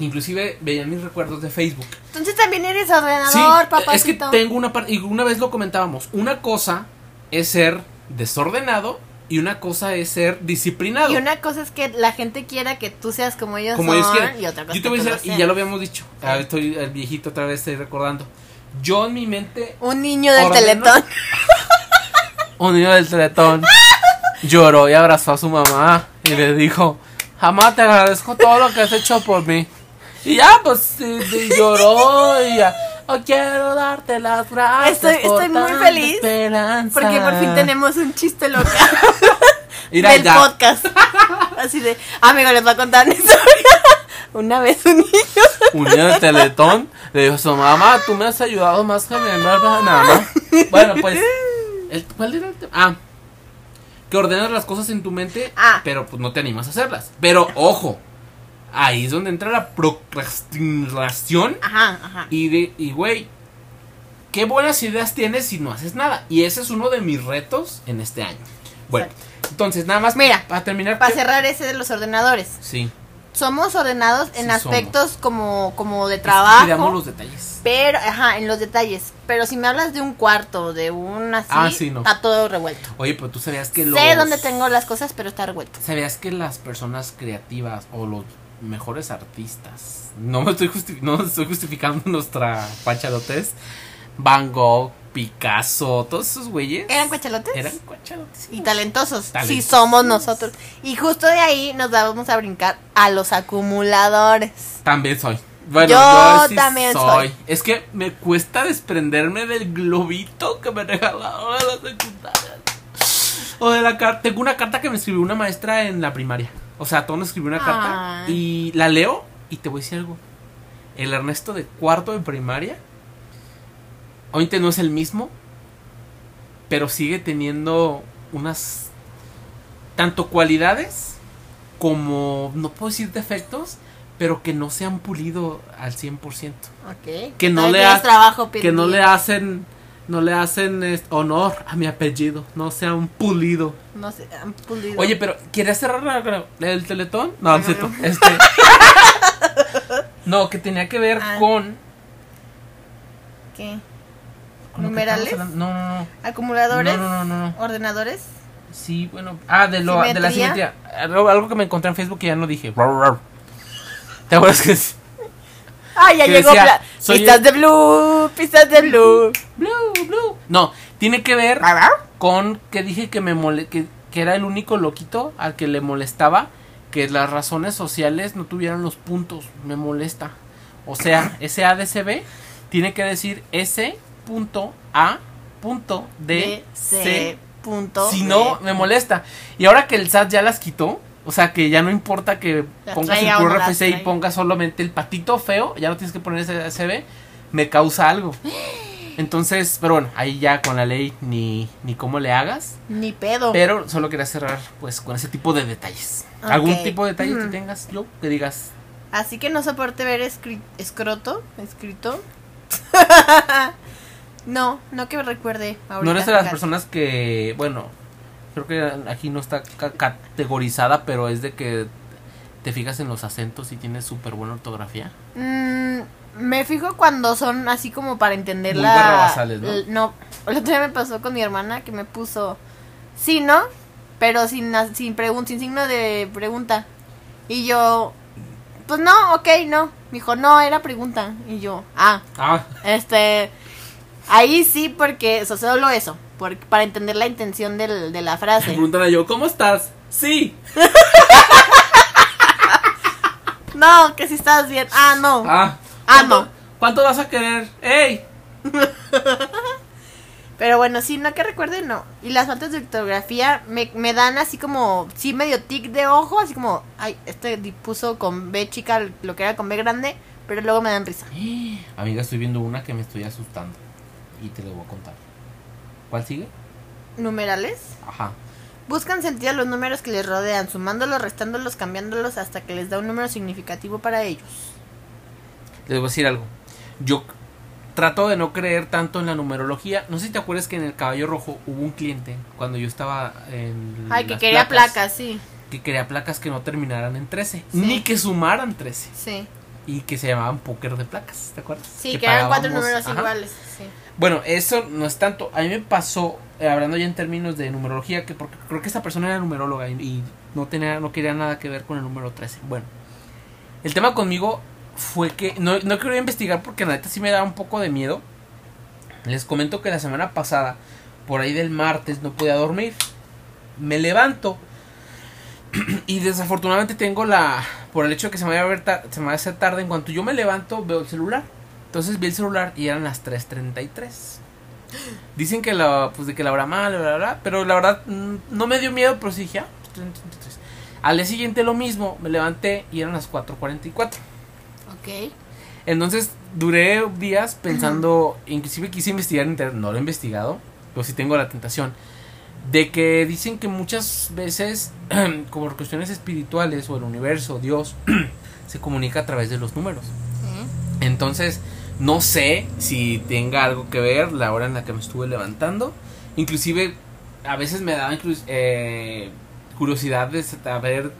Inclusive veía mis recuerdos de Facebook. Entonces también eres ordenador, papacito. es que tengo una parte, y una vez lo comentábamos, una cosa es ser desordenado y una cosa es ser disciplinado. Y una cosa es que la gente quiera que tú seas como ellos como son. ellos quieran. Y otra cosa Yo te voy a que tú decir, y ya lo habíamos dicho, ah, estoy el viejito otra vez estoy recordando. Yo en mi mente, Un niño del Ordeno. teletón. un niño del teletón lloró y abrazó a su mamá y le dijo, jamás te agradezco todo lo que has hecho por mí. Y ya, pues, lloró y ya. "Oh, quiero darte las gracias. Estoy- por estoy muy feliz esperanza". Porque por fin tenemos un chiste local del ya. podcast. Así de, amigo, les voy a contar una historia. Una vez un niño. un niño de Teletón le dijo a su mamá, tú me has ayudado más que mi hermana. Bueno, pues, el, ¿cuál era el tema? Ah, que ordenas las cosas en tu mente, Ah. pero pues no te animas a hacerlas. Pero ojo, ahí es donde entra la procrastinación Ajá, ajá. y de, y güey, qué buenas ideas tienes si no haces nada. Y ese es uno de mis retos en este año. Bueno, entonces nada más Mira, para terminar. Para cerrar ese de los ordenadores. Sí, Somos ordenados en Sí, aspectos como, como de cuidamos trabajo. los detalles. Pero, ajá, en los detalles. Pero si me hablas de un cuarto, de un así, Ah, sí, no. está todo revuelto. Oye, pero tú sabías que los... Sé dónde tengo las cosas, pero está revuelto. ¿Sabías que las personas creativas o los mejores artistas, no me estoy, justi- no estoy justificando nuestra pachalotes, Van Gogh, Picasso, todos esos güeyes ¿Eran cuachalotes? eran cuachalotes. Y talentosos. Sí, Talentosos. somos nosotros. Y justo de ahí nos vamos a brincar a los acumuladores. También soy. Bueno, Yo yo, sí también soy. soy. Es que me cuesta desprenderme del globito que me regalaron la secundaria. O de la carta. Tengo una carta que me escribió una maestra en la primaria. O sea, todo nos escribió una carta. Y la leo y te voy a decir algo. El Ernesto de cuarto de primaria. Obviamente no es el mismo. Pero sigue teniendo unas. Tanto cualidades. Como. No puedo decir defectos. Pero que no se han pulido al 100%. Ok. Que no le ha- trabajo Que no le hacen. No le hacen honor a mi apellido. No se han pulido. No sé, han pulido. Oye, pero ¿quieres cerrar el teletón? No, no cierto. no. Este. No, que tenía que ver Ah. con ¿Qué? Con lo que ¿Numerales? No, no, no. ¿Acumuladores? No, no, no, no. ¿Ordenadores? Sí, bueno. Ah, de, lo, de la ¿Simetría? simetría. Algo, algo que me encontré en Facebook que ya no dije. ¿Te acuerdas que es? Ah, ya llegó. decía, pistas el- de blue, pistas de blue. Blue, blue. No, tiene que ver con que dije que me mole que, que era el único loquito al que le molestaba que las razones sociales no tuvieran los puntos. Me molesta. O sea, ese ADCB tiene que decir S punto A punto D C. punto. Si no, me molesta. Y ahora que el SAT ya las quitó, o sea que ya no importa que pongas el traiga o puro no las RFC y pongas solamente el patito feo, ya no tienes que poner ese ADCB, me causa algo. Entonces, pero bueno, ahí ya con la ley ni, ni cómo le hagas. Ni pedo. Pero solo quería cerrar pues con ese tipo de detalles. ¿Algún tipo de detalle que tengas yo que digas? Así que no soporte ver escroto, escrito. no, no que me recuerde. Ahorita, no eres de las personas que, bueno, creo que aquí no está ca- categorizada, pero es de que te fijas en los acentos y tienes súper buena ortografía. Mm, me fijo cuando son así como para entender Muy la. ¿no? No, el otro día me pasó con mi hermana que me puso sí, ¿no? Pero sin, sin, pregun- sin signo de pregunta. Y yo, pues no, ok, no. Me dijo, no, era pregunta. Y yo, ah, Ah, este. Ahí sí, porque eso, solo eso. por- para entender la intención del- de la me frase. preguntan a yo, ¿cómo estás? Sí. No, que si estás bien. Ah, no. Ah, Ah, ¿cuánto- no. ¿Cuánto vas a querer? ¡Ey! Pero bueno, sí, no que recuerde, no. Y las faltas de ortografía me, me dan así como, sí, medio tic de ojo, así como, ay, este puso con B chica lo que era con B grande, pero luego me dan risa. Amiga, estoy viendo una que me estoy asustando. Y te lo voy a contar. ¿Cuál sigue? Numerales. Ajá. Buscan sentido a los números que les rodean, sumándolos, restándolos, cambiándolos hasta que les da un número significativo para ellos. Les voy a decir algo. Yo trato de no creer tanto en la numerología. No sé si te acuerdas que en el Caballo Rojo hubo un cliente cuando yo estaba en. Ay, que quería placas, sí. Que quería placas que no terminaran en 13. Sí. Ni que sumaran 13. Sí. Y que se llamaban póker de placas. ¿Te acuerdas? Sí, que, eran cuatro números Ajá. iguales. Sí. Bueno, eso no es tanto. A mí me pasó, eh, hablando ya en términos de numerología, que porque creo que esta persona era numeróloga y, no tenía, no quería nada que ver con el número 13. Bueno, el tema conmigo fue que no, no quiero investigar porque la neta sí me da un poco de miedo. Les comento que la semana pasada, por ahí del martes, no podía dormir. Me levanto y desafortunadamente tengo la, por el hecho de que se me a, ver se me vaya a hacer tarde, en cuanto yo me levanto veo el celular. Entonces vi el celular y eran las 3.33. Dicen que la, pues de que la hora mala, bla, bla, bla, pero la verdad mm, no me dio miedo, pero sí dije, ah, pues, 3:33. Al día siguiente lo mismo, me levanté y eran las 4.44. Ok. Entonces duré días pensando, inclusive quise investigar en internet, no lo he investigado, pero sí tengo la tentación, de que dicen que muchas veces, como por cuestiones espirituales o el universo, Dios, se comunica a través de los números. Entonces, no sé si tenga algo que ver la hora en la que me estuve levantando. Inclusive, a veces me da inclus- eh, curiosidad de saber...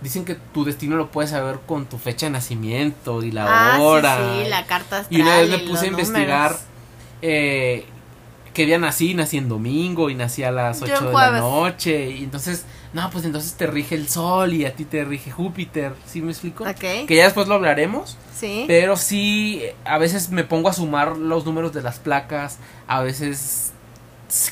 Dicen que tu destino lo puedes saber con tu fecha de nacimiento y la Ah, hora. sí, la carta astral y una vez me puse a investigar eh, qué día nací. Nací en domingo y nací a las Yo 8 en de la noche. Y entonces, no, pues entonces te rige el sol y a ti te rige Júpiter. ¿Sí me explico? Ok. Que ya después lo hablaremos. Sí. Pero sí, a veces me pongo a sumar los números de las placas. A veces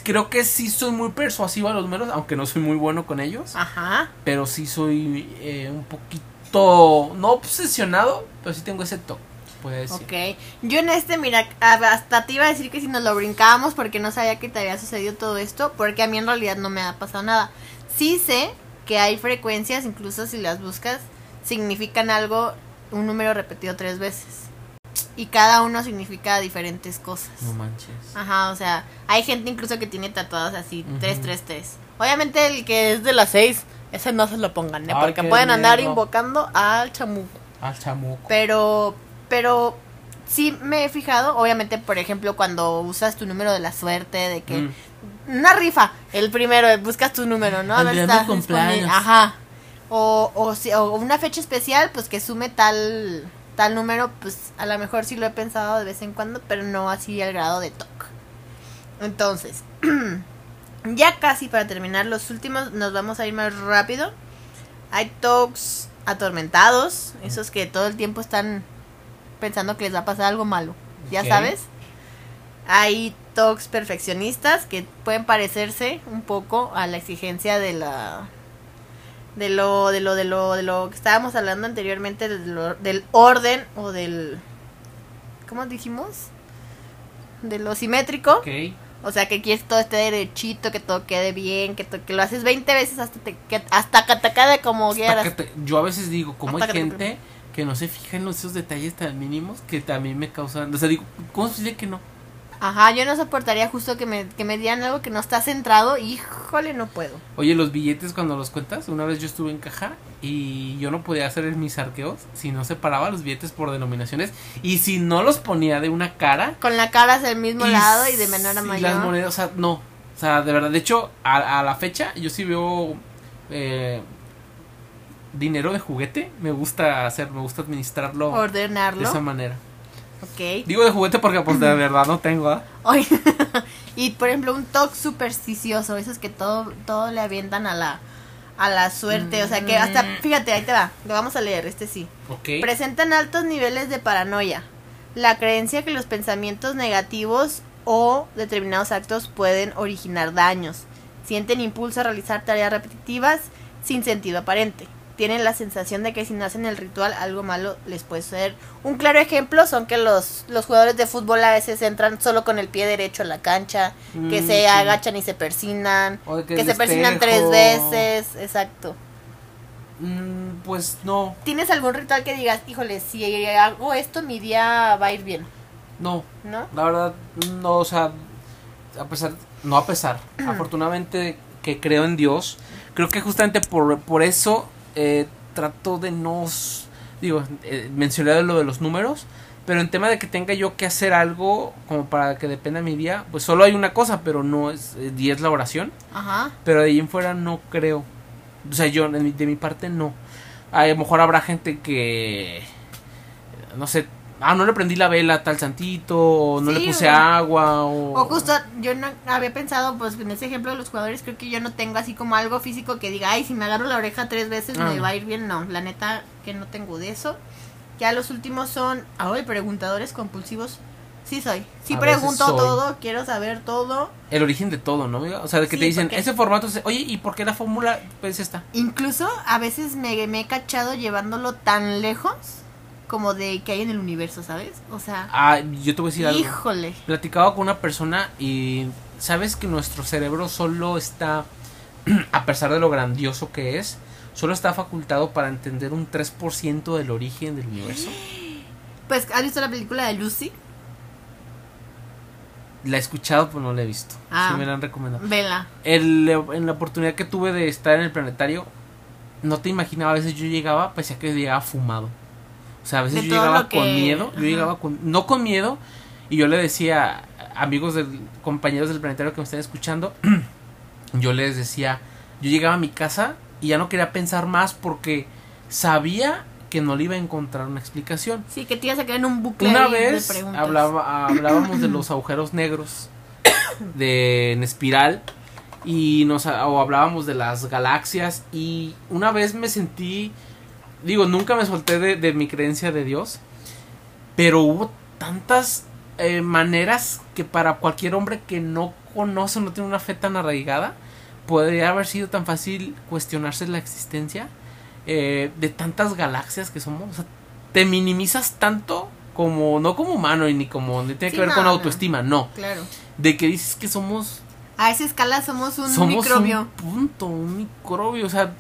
creo que sí soy muy persuasivo a los números, aunque no soy muy bueno con ellos. Ajá. Pero sí soy eh, un poquito, no obsesionado, pero sí tengo ese toque. Puede decir. Ok. Yo en este, mira, hasta te iba a decir que si nos lo brincábamos porque no sabía que te había sucedido todo esto, porque a mí en realidad no me ha pasado nada. Sí sé que hay frecuencias, incluso si las buscas, significan algo, un número repetido tres veces. Y cada uno significa diferentes cosas. No manches. Ajá, o sea, hay gente incluso que tiene tatuados así, Ujú. 333. Obviamente el que es de las 6, ese no se lo pongan, ¿eh? Ay, Porque pueden andar invocando al chamuco. Al chamuco. Pero, pero sí me he fijado, obviamente, por ejemplo, cuando usas tu número de la suerte, de que Mm. Una rifa, el primero, buscas tu número, ¿no? A ver, mi cumpleaños. Ajá. O, o, o una fecha especial, pues que sume tal tal número, pues a lo mejor sí lo he pensado de vez en cuando, pero no así al grado de TOC. Entonces, ya casi para terminar los últimos, nos vamos a ir más rápido. Hay TOCs atormentados, esos que todo el tiempo están pensando que les va a pasar algo malo, ya sabes. Hay TOCs perfeccionistas que pueden parecerse un poco a la exigencia de la de lo de lo de lo de lo que estábamos hablando anteriormente del, or- del orden o del ¿cómo dijimos? de lo simétrico, Ok. o sea, que quieres que todo esté derechito, que todo quede bien, que, to- que lo haces 20 veces hasta te, que, hasta que te quede como Hasta quieras. que te- yo a veces digo, como hay que gente que no se fija en esos detalles tan mínimos que también me causan. O sea, digo, ¿cómo se dice que no? Ajá, yo no soportaría justo que me, que me dieran algo que no está centrado, híjole, no puedo. Oye, los billetes cuando los cuentas, una vez yo estuve en caja y yo no podía hacer mis arqueos si no separaba los billetes por denominaciones y si no los ponía de una cara. Con la cara hacia el mismo lado y de menor a mayor. las monedas, o sea, no. O sea, de verdad, de hecho, a, a la fecha yo sí veo eh, dinero de juguete. Me gusta hacer, me gusta administrarlo de Ordenarlo. esa manera. Ok. Digo de juguete porque pues de verdad no tengo, ¿ah? Oye, y por ejemplo, un toque supersticioso, esos que todo, todo le avientan a la, a la suerte. O sea que hasta, Mm. fíjate, ahí te va, lo vamos a leer, este sí. Presentan altos niveles de paranoia. La creencia que los pensamientos negativos o determinados actos pueden originar daños. Sienten impulso a realizar tareas repetitivas sin sentido aparente. Tienen la sensación de que si no hacen el ritual algo malo les puede suceder. Un claro ejemplo son que los, los jugadores de fútbol a veces entran solo con el pie derecho a la cancha, que Mm, se sí. agachan y se persinan, que, se persinan tres veces, exacto. Mm, pues no, ¿Tienes algún ritual que digas, híjole, si hago esto mi día va a ir bien? no. ¿No? La verdad, no, o sea, a pesar, no a pesar, afortunadamente que creo en Dios, creo que justamente por, por eso eh, trato de no, digo, eh, mencioné lo de los números, pero en tema de que tenga yo que hacer algo como para que dependa mi día, pues solo hay una cosa, pero no es, eh, y es la oración, Ajá. pero de ahí en fuera no creo, o sea, yo de mi, de mi parte no, a lo mejor habrá gente que, no sé, ah, no le prendí la vela a tal santito, o no Sí, le puse o- agua, o... O justo, yo no había pensado, pues en ese ejemplo de los jugadores, creo que yo no tengo así como algo físico que diga, ay, si me agarro la oreja tres veces Ah. me va a ir bien. No, la neta que no tengo de eso. Ya los últimos son, ay, preguntadores compulsivos. Sí soy. Sí A pregunto todo, quiero saber todo. El origen de todo, ¿no? O sea, de que Sí, te dicen, porque- ese formato, oye, ¿y por qué la fórmula pues esta? Incluso a veces me, me he cachado llevándolo tan lejos como de que hay en el universo, ¿sabes? O sea, Ah, yo te voy a decir algo. híjole. Platicaba con una persona y sabes que nuestro cerebro solo está, a pesar de lo grandioso que es, solo está facultado para entender un 3% del origen del universo. Pues, ¿has visto la película de Lucy? La he escuchado, pero no la he visto. Ah. Sí me la han recomendado. Vela. El- en la oportunidad que tuve de estar en el planetario, no te imaginaba, a veces yo llegaba, parecía que llegaba fumado. O sea, a veces De yo llegaba que- con miedo, yo llegaba con, no con miedo, y yo le decía, amigos del, compañeros del planetario que me están escuchando, yo les decía, yo llegaba a mi casa y ya no quería pensar más porque sabía que no le iba a encontrar una explicación. Sí, que te ibas a quedar en un bucle Una de vez preguntas. hablaba, hablábamos de los agujeros negros de en espiral y nos o hablábamos de las galaxias y una vez me sentí digo nunca me solté de, de mi creencia de Dios pero hubo tantas eh, maneras que para cualquier hombre que no conoce no tiene una fe tan arraigada podría haber sido tan fácil cuestionarse la existencia eh, de tantas galaxias que somos o sea, te minimizas tanto como no como humano y ni como ni tiene Sí, que ver no, con no. autoestima no Claro. de que dices que somos A esa escala somos un somos microbio. un punto un microbio o sea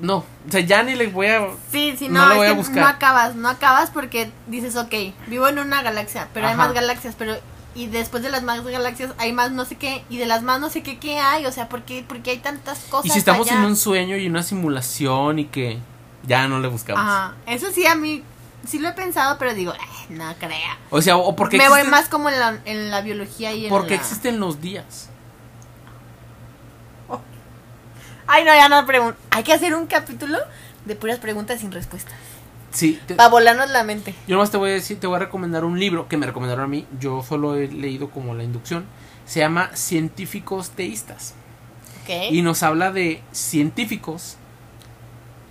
no o sea ya ni le voy a Sí, sí, No no, lo voy a buscar. no acabas, no acabas porque dices, ok, vivo en una galaxia, pero hay más galaxias, pero y después de las más galaxias hay más no sé qué, y de las más no sé qué, ¿qué hay? O sea, ¿por qué, por qué hay tantas cosas y si estamos allá? en un sueño y una simulación y que ya no le buscamos Ajá, eso sí a mí, sí lo he pensado, pero digo, "Ay, no crea. o sea o porque Me voy más como en la, en la biología y en porque la- existen los días Ay, no, ya no pregunto. Hay que hacer un capítulo de puras preguntas sin respuestas. Sí, Para volarnos la mente. yo nomás te voy a decir, te voy a recomendar un libro que me recomendaron a mí. Yo solo he leído como la inducción. Se llama Científicos Teístas. Ok. Y nos habla de científicos.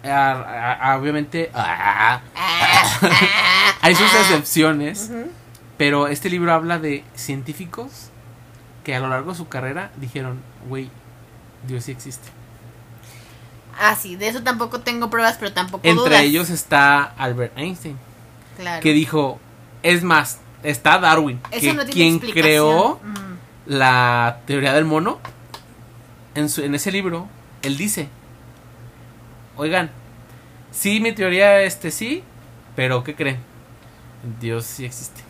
ah, ah, ah, obviamente, ah, hay sus excepciones. Pero este libro habla de científicos que a lo largo de su carrera dijeron, güey, Dios sí existe. Ah, sí, de eso tampoco tengo pruebas, pero tampoco Entre dudas. ellos está Albert Einstein, claro. que dijo, es más, está Darwin, Eso que no tiene quien creó Mm. la teoría del mono, en, su, en ese libro, él dice, oigan, sí, mi teoría este sí, pero ¿qué creen? Dios sí existe.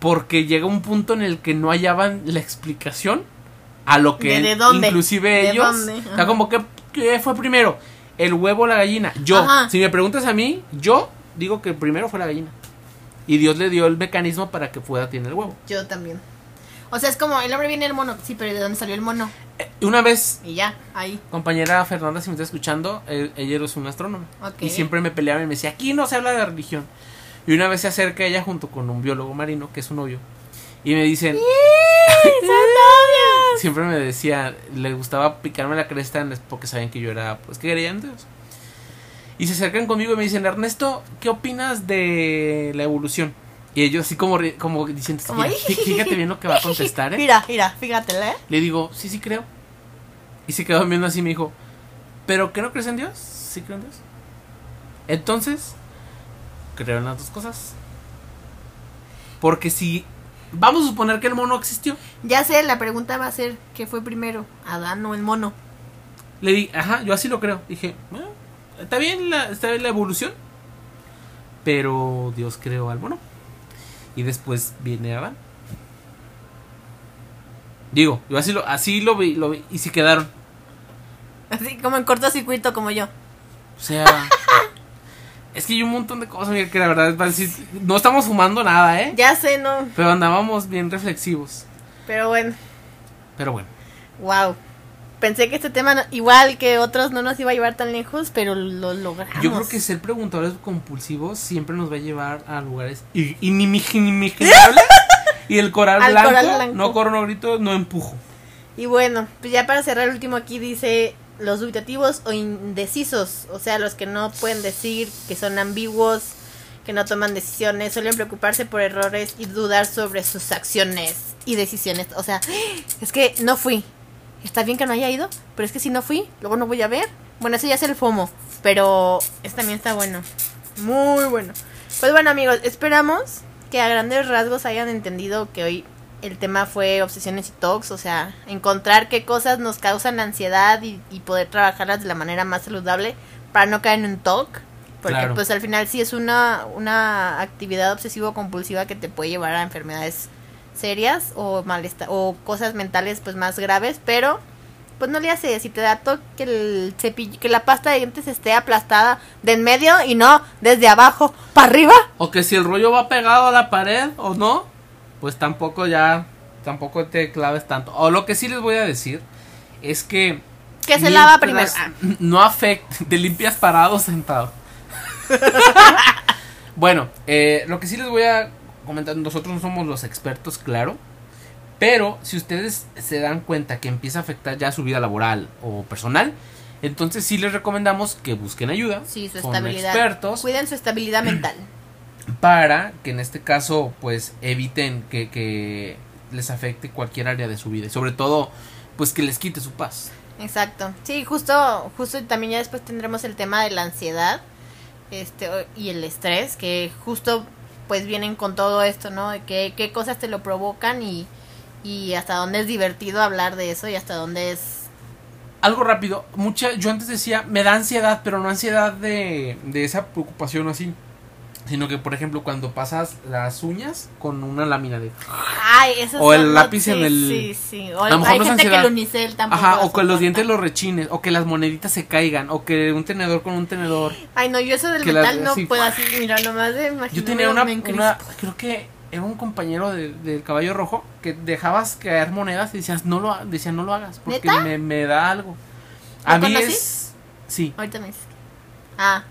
Porque llega un punto en el que no hallaban la explicación a lo que ¿De- él- de dónde? inclusive ¿De ellos, dónde? o sea, Ajá. como que ¿qué fue primero, el huevo o la gallina. Yo, Ajá. si me preguntas a mí, yo digo que primero fue la gallina. Y Dios le dio el mecanismo para que pueda tener el huevo. Yo también. O sea, es como el hombre viene del mono. Sí, pero ¿de dónde salió el mono? Eh, Una vez Y ya, ahí. compañera Fernanda, si me está escuchando, eh, ella es una astrónoma. Ok. Y siempre me peleaba y me decía, aquí no se habla de religión. Y una vez se acerca ella junto con un biólogo marino, que es su novio. Y me dicen, siempre me decía, le gustaba picarme la cresta porque sabían que yo era, pues que en Dios. Y se acercan conmigo y me dicen, Ernesto, ¿qué opinas de la evolución? Y ellos así como, como diciendo, Como, "Mira, fí- fíjate bien lo que va a contestar, ¿eh? Mira, mira, fíjate, ¿eh? Le digo, sí, sí creo. Y se quedó viendo así y me dijo, ¿pero qué no crees en Dios? Sí creo en Dios. Entonces, creo en las dos cosas. Porque si vamos a suponer que el mono existió, Ya sé, la pregunta va a ser, ¿qué fue primero? ¿Adán o el mono? le di, ajá, yo así lo creo. Dije, "Bueno, está bien la, está bien la evolución, pero Dios creó al mono. Y después viene Adán. Digo, yo así lo, así lo vi, lo vi, y si quedaron. Así como en cortocircuito como yo. O sea, es que hay un montón de cosas, mira, que la verdad es para decir, no estamos fumando nada, ¿eh? Ya sé, ¿no? Pero andábamos bien reflexivos. Pero bueno, Pero bueno, wow. Pensé que este tema, no- igual que otros, no nos iba a llevar tan lejos, pero lo logramos. yo creo que ser preguntadores compulsivos siempre nos va a llevar a lugares inimaginables. y el coral Al blanco, coral blanco. no corro, no grito, no empujo. Y bueno, pues ya para cerrar el último aquí dice los dubitativos o indecisos, o sea, los que no pueden decir, que son ambiguos, que no toman decisiones, suelen preocuparse por errores y dudar sobre sus acciones y decisiones. O sea, es que no fui. Está bien que no haya ido, pero es que si no fui, luego no voy a ver. Bueno, ese ya es el FOMO, pero este también está bueno. Muy bueno. Pues bueno, amigos, esperamos que a grandes rasgos hayan entendido que hoy el tema fue obsesiones y talks, o sea, encontrar qué cosas nos causan ansiedad y, y poder trabajarlas de la manera más saludable para no caer en un talk. Porque Claro. pues al final sí es una, una actividad obsesivo-compulsiva que te puede llevar a enfermedades serias o malestar o cosas mentales pues más graves, pero pues no le hace, si te da toque que el cepillo, que la pasta de dientes esté aplastada de en medio y no desde abajo para arriba. O que si el rollo va pegado a la pared o no, pues tampoco ya, tampoco te claves tanto. O lo que sí les voy a decir es que... Que se lava primero. Ah. No afecta, te limpias parado sentado. bueno, eh, lo que sí les voy a comentar, nosotros no somos los expertos, claro. Pero si ustedes se dan cuenta que empieza a afectar ya su vida laboral o personal, entonces sí les recomendamos que busquen ayuda Sí, su estabilidad. expertos Cuiden su estabilidad mental. Para que en este caso pues eviten que, que les afecte cualquier área de su vida y sobre todo pues que les quite su paz. Exacto. Sí, justo, justo también ya después tendremos el tema de la ansiedad este y el estrés, que justo pues vienen con todo esto, ¿no? De qué, qué cosas te lo provocan y, y hasta dónde es divertido hablar de eso y hasta dónde es... Algo rápido, mucha, yo antes decía, me da ansiedad, pero no ansiedad de, de esa preocupación así, sino que por ejemplo cuando pasas las uñas con una lámina de... Ay, eso O el lápiz en el- Sí, sí. O A lo mejor hay no es gente que ansiedad. el unicel tampoco Ajá, o que los dientes los rechines, o que las moneditas se caigan, o que un tenedor con un tenedor. Ay, no, yo eso del las- metal no así- puedo así, mira, nomás de imaginarme Yo tenía una, una- creo que era un compañero de- del caballo rojo que dejabas caer monedas y decías no lo decía no lo hagas porque me, me da algo. ¿Lo A mí conocí? es sí, Ahorita me dices. Ah,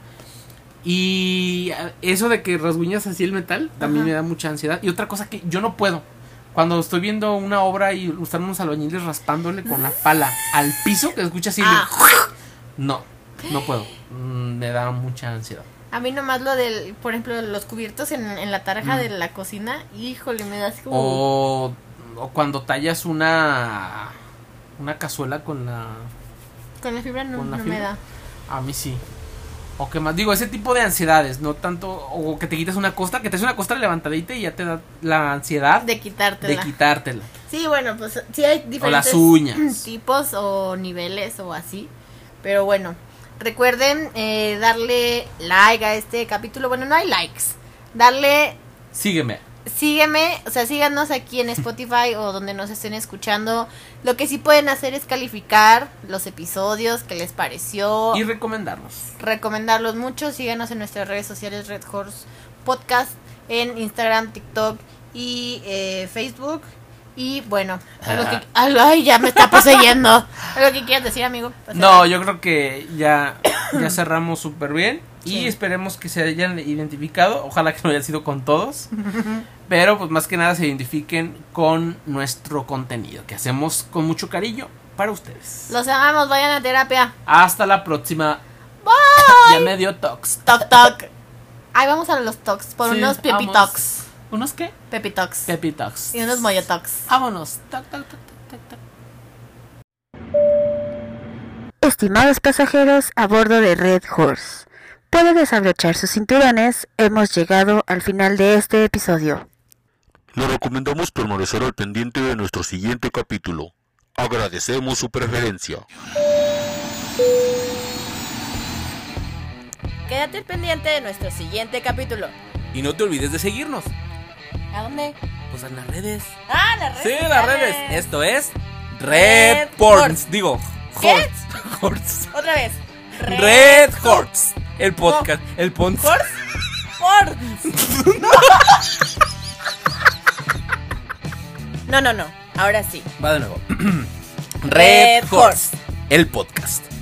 Y eso de que rasguñas así el metal también Ajá. me da mucha ansiedad. Y otra cosa que yo no puedo. Cuando estoy viendo una obra y están unos albañiles raspándole con la pala al piso, que escucha así. Ah. de- No, no puedo. Mm, Me da mucha ansiedad. A mí nomás lo del, por ejemplo, los cubiertos en, en la tarja Mm. de la cocina, híjole, me da así como... O, o cuando tallas una una cazuela con la Con la fibra no, con la no me da. a mí sí. O que más digo, ese tipo de ansiedades, no tanto o que te quites una costra, que te haces una costra levantadita y ya te da la ansiedad De de quitártela. quitártela. Sí, bueno, pues sí hay diferentes las uñas. tipos o niveles o así. Pero bueno, recuerden eh, darle like a este capítulo. Bueno, no hay likes. Darle, Sígueme. Sígueme, o sea, síganos aquí en Spotify o donde nos estén escuchando. Lo que sí pueden hacer es calificar los episodios, qué les pareció, Y recomendarnos. recomendarlos mucho. Síganos en nuestras redes sociales Red Horse Podcast en Instagram, TikTok y eh, Facebook. Y bueno, algo que, algo- ay, ya me está poseyendo. ¿Algo que quieras decir, amigo? No, yo creo que ya, ya cerramos súper bien. Y Sí. esperemos que se hayan identificado. Ojalá que no haya sido con todos. Pero pues más que nada se identifiquen con nuestro contenido. Que hacemos con mucho cariño para ustedes. Los amamos, vayan a terapia. Hasta la próxima. Bye. Ya me dio tox. Toc, toc. Ay, vamos a los tocs, por Sí, unos pepitox. ¿Unos qué? Pepitox. Pepitox. Y unos moyotox. Vámonos. Toc, toc, toc, toc, toc, toc. Estimados pasajeros a bordo de Red Horse, puede desabrochar sus cinturones, hemos llegado al final de este episodio. Le recomendamos permanecer al pendiente de nuestro siguiente capítulo. Agradecemos su preferencia. Quédate pendiente de nuestro siguiente capítulo. Y no te olvides de seguirnos. ¿A dónde? Pues en las redes. Ah, las redes. Sí, en las redes. Esto es Red Red Porns. Digo. Horse. Otra vez. Red Horse. El podcast. El pons. Por. No, no, no. Ahora sí. Va de nuevo. Red Red Horse. El podcast.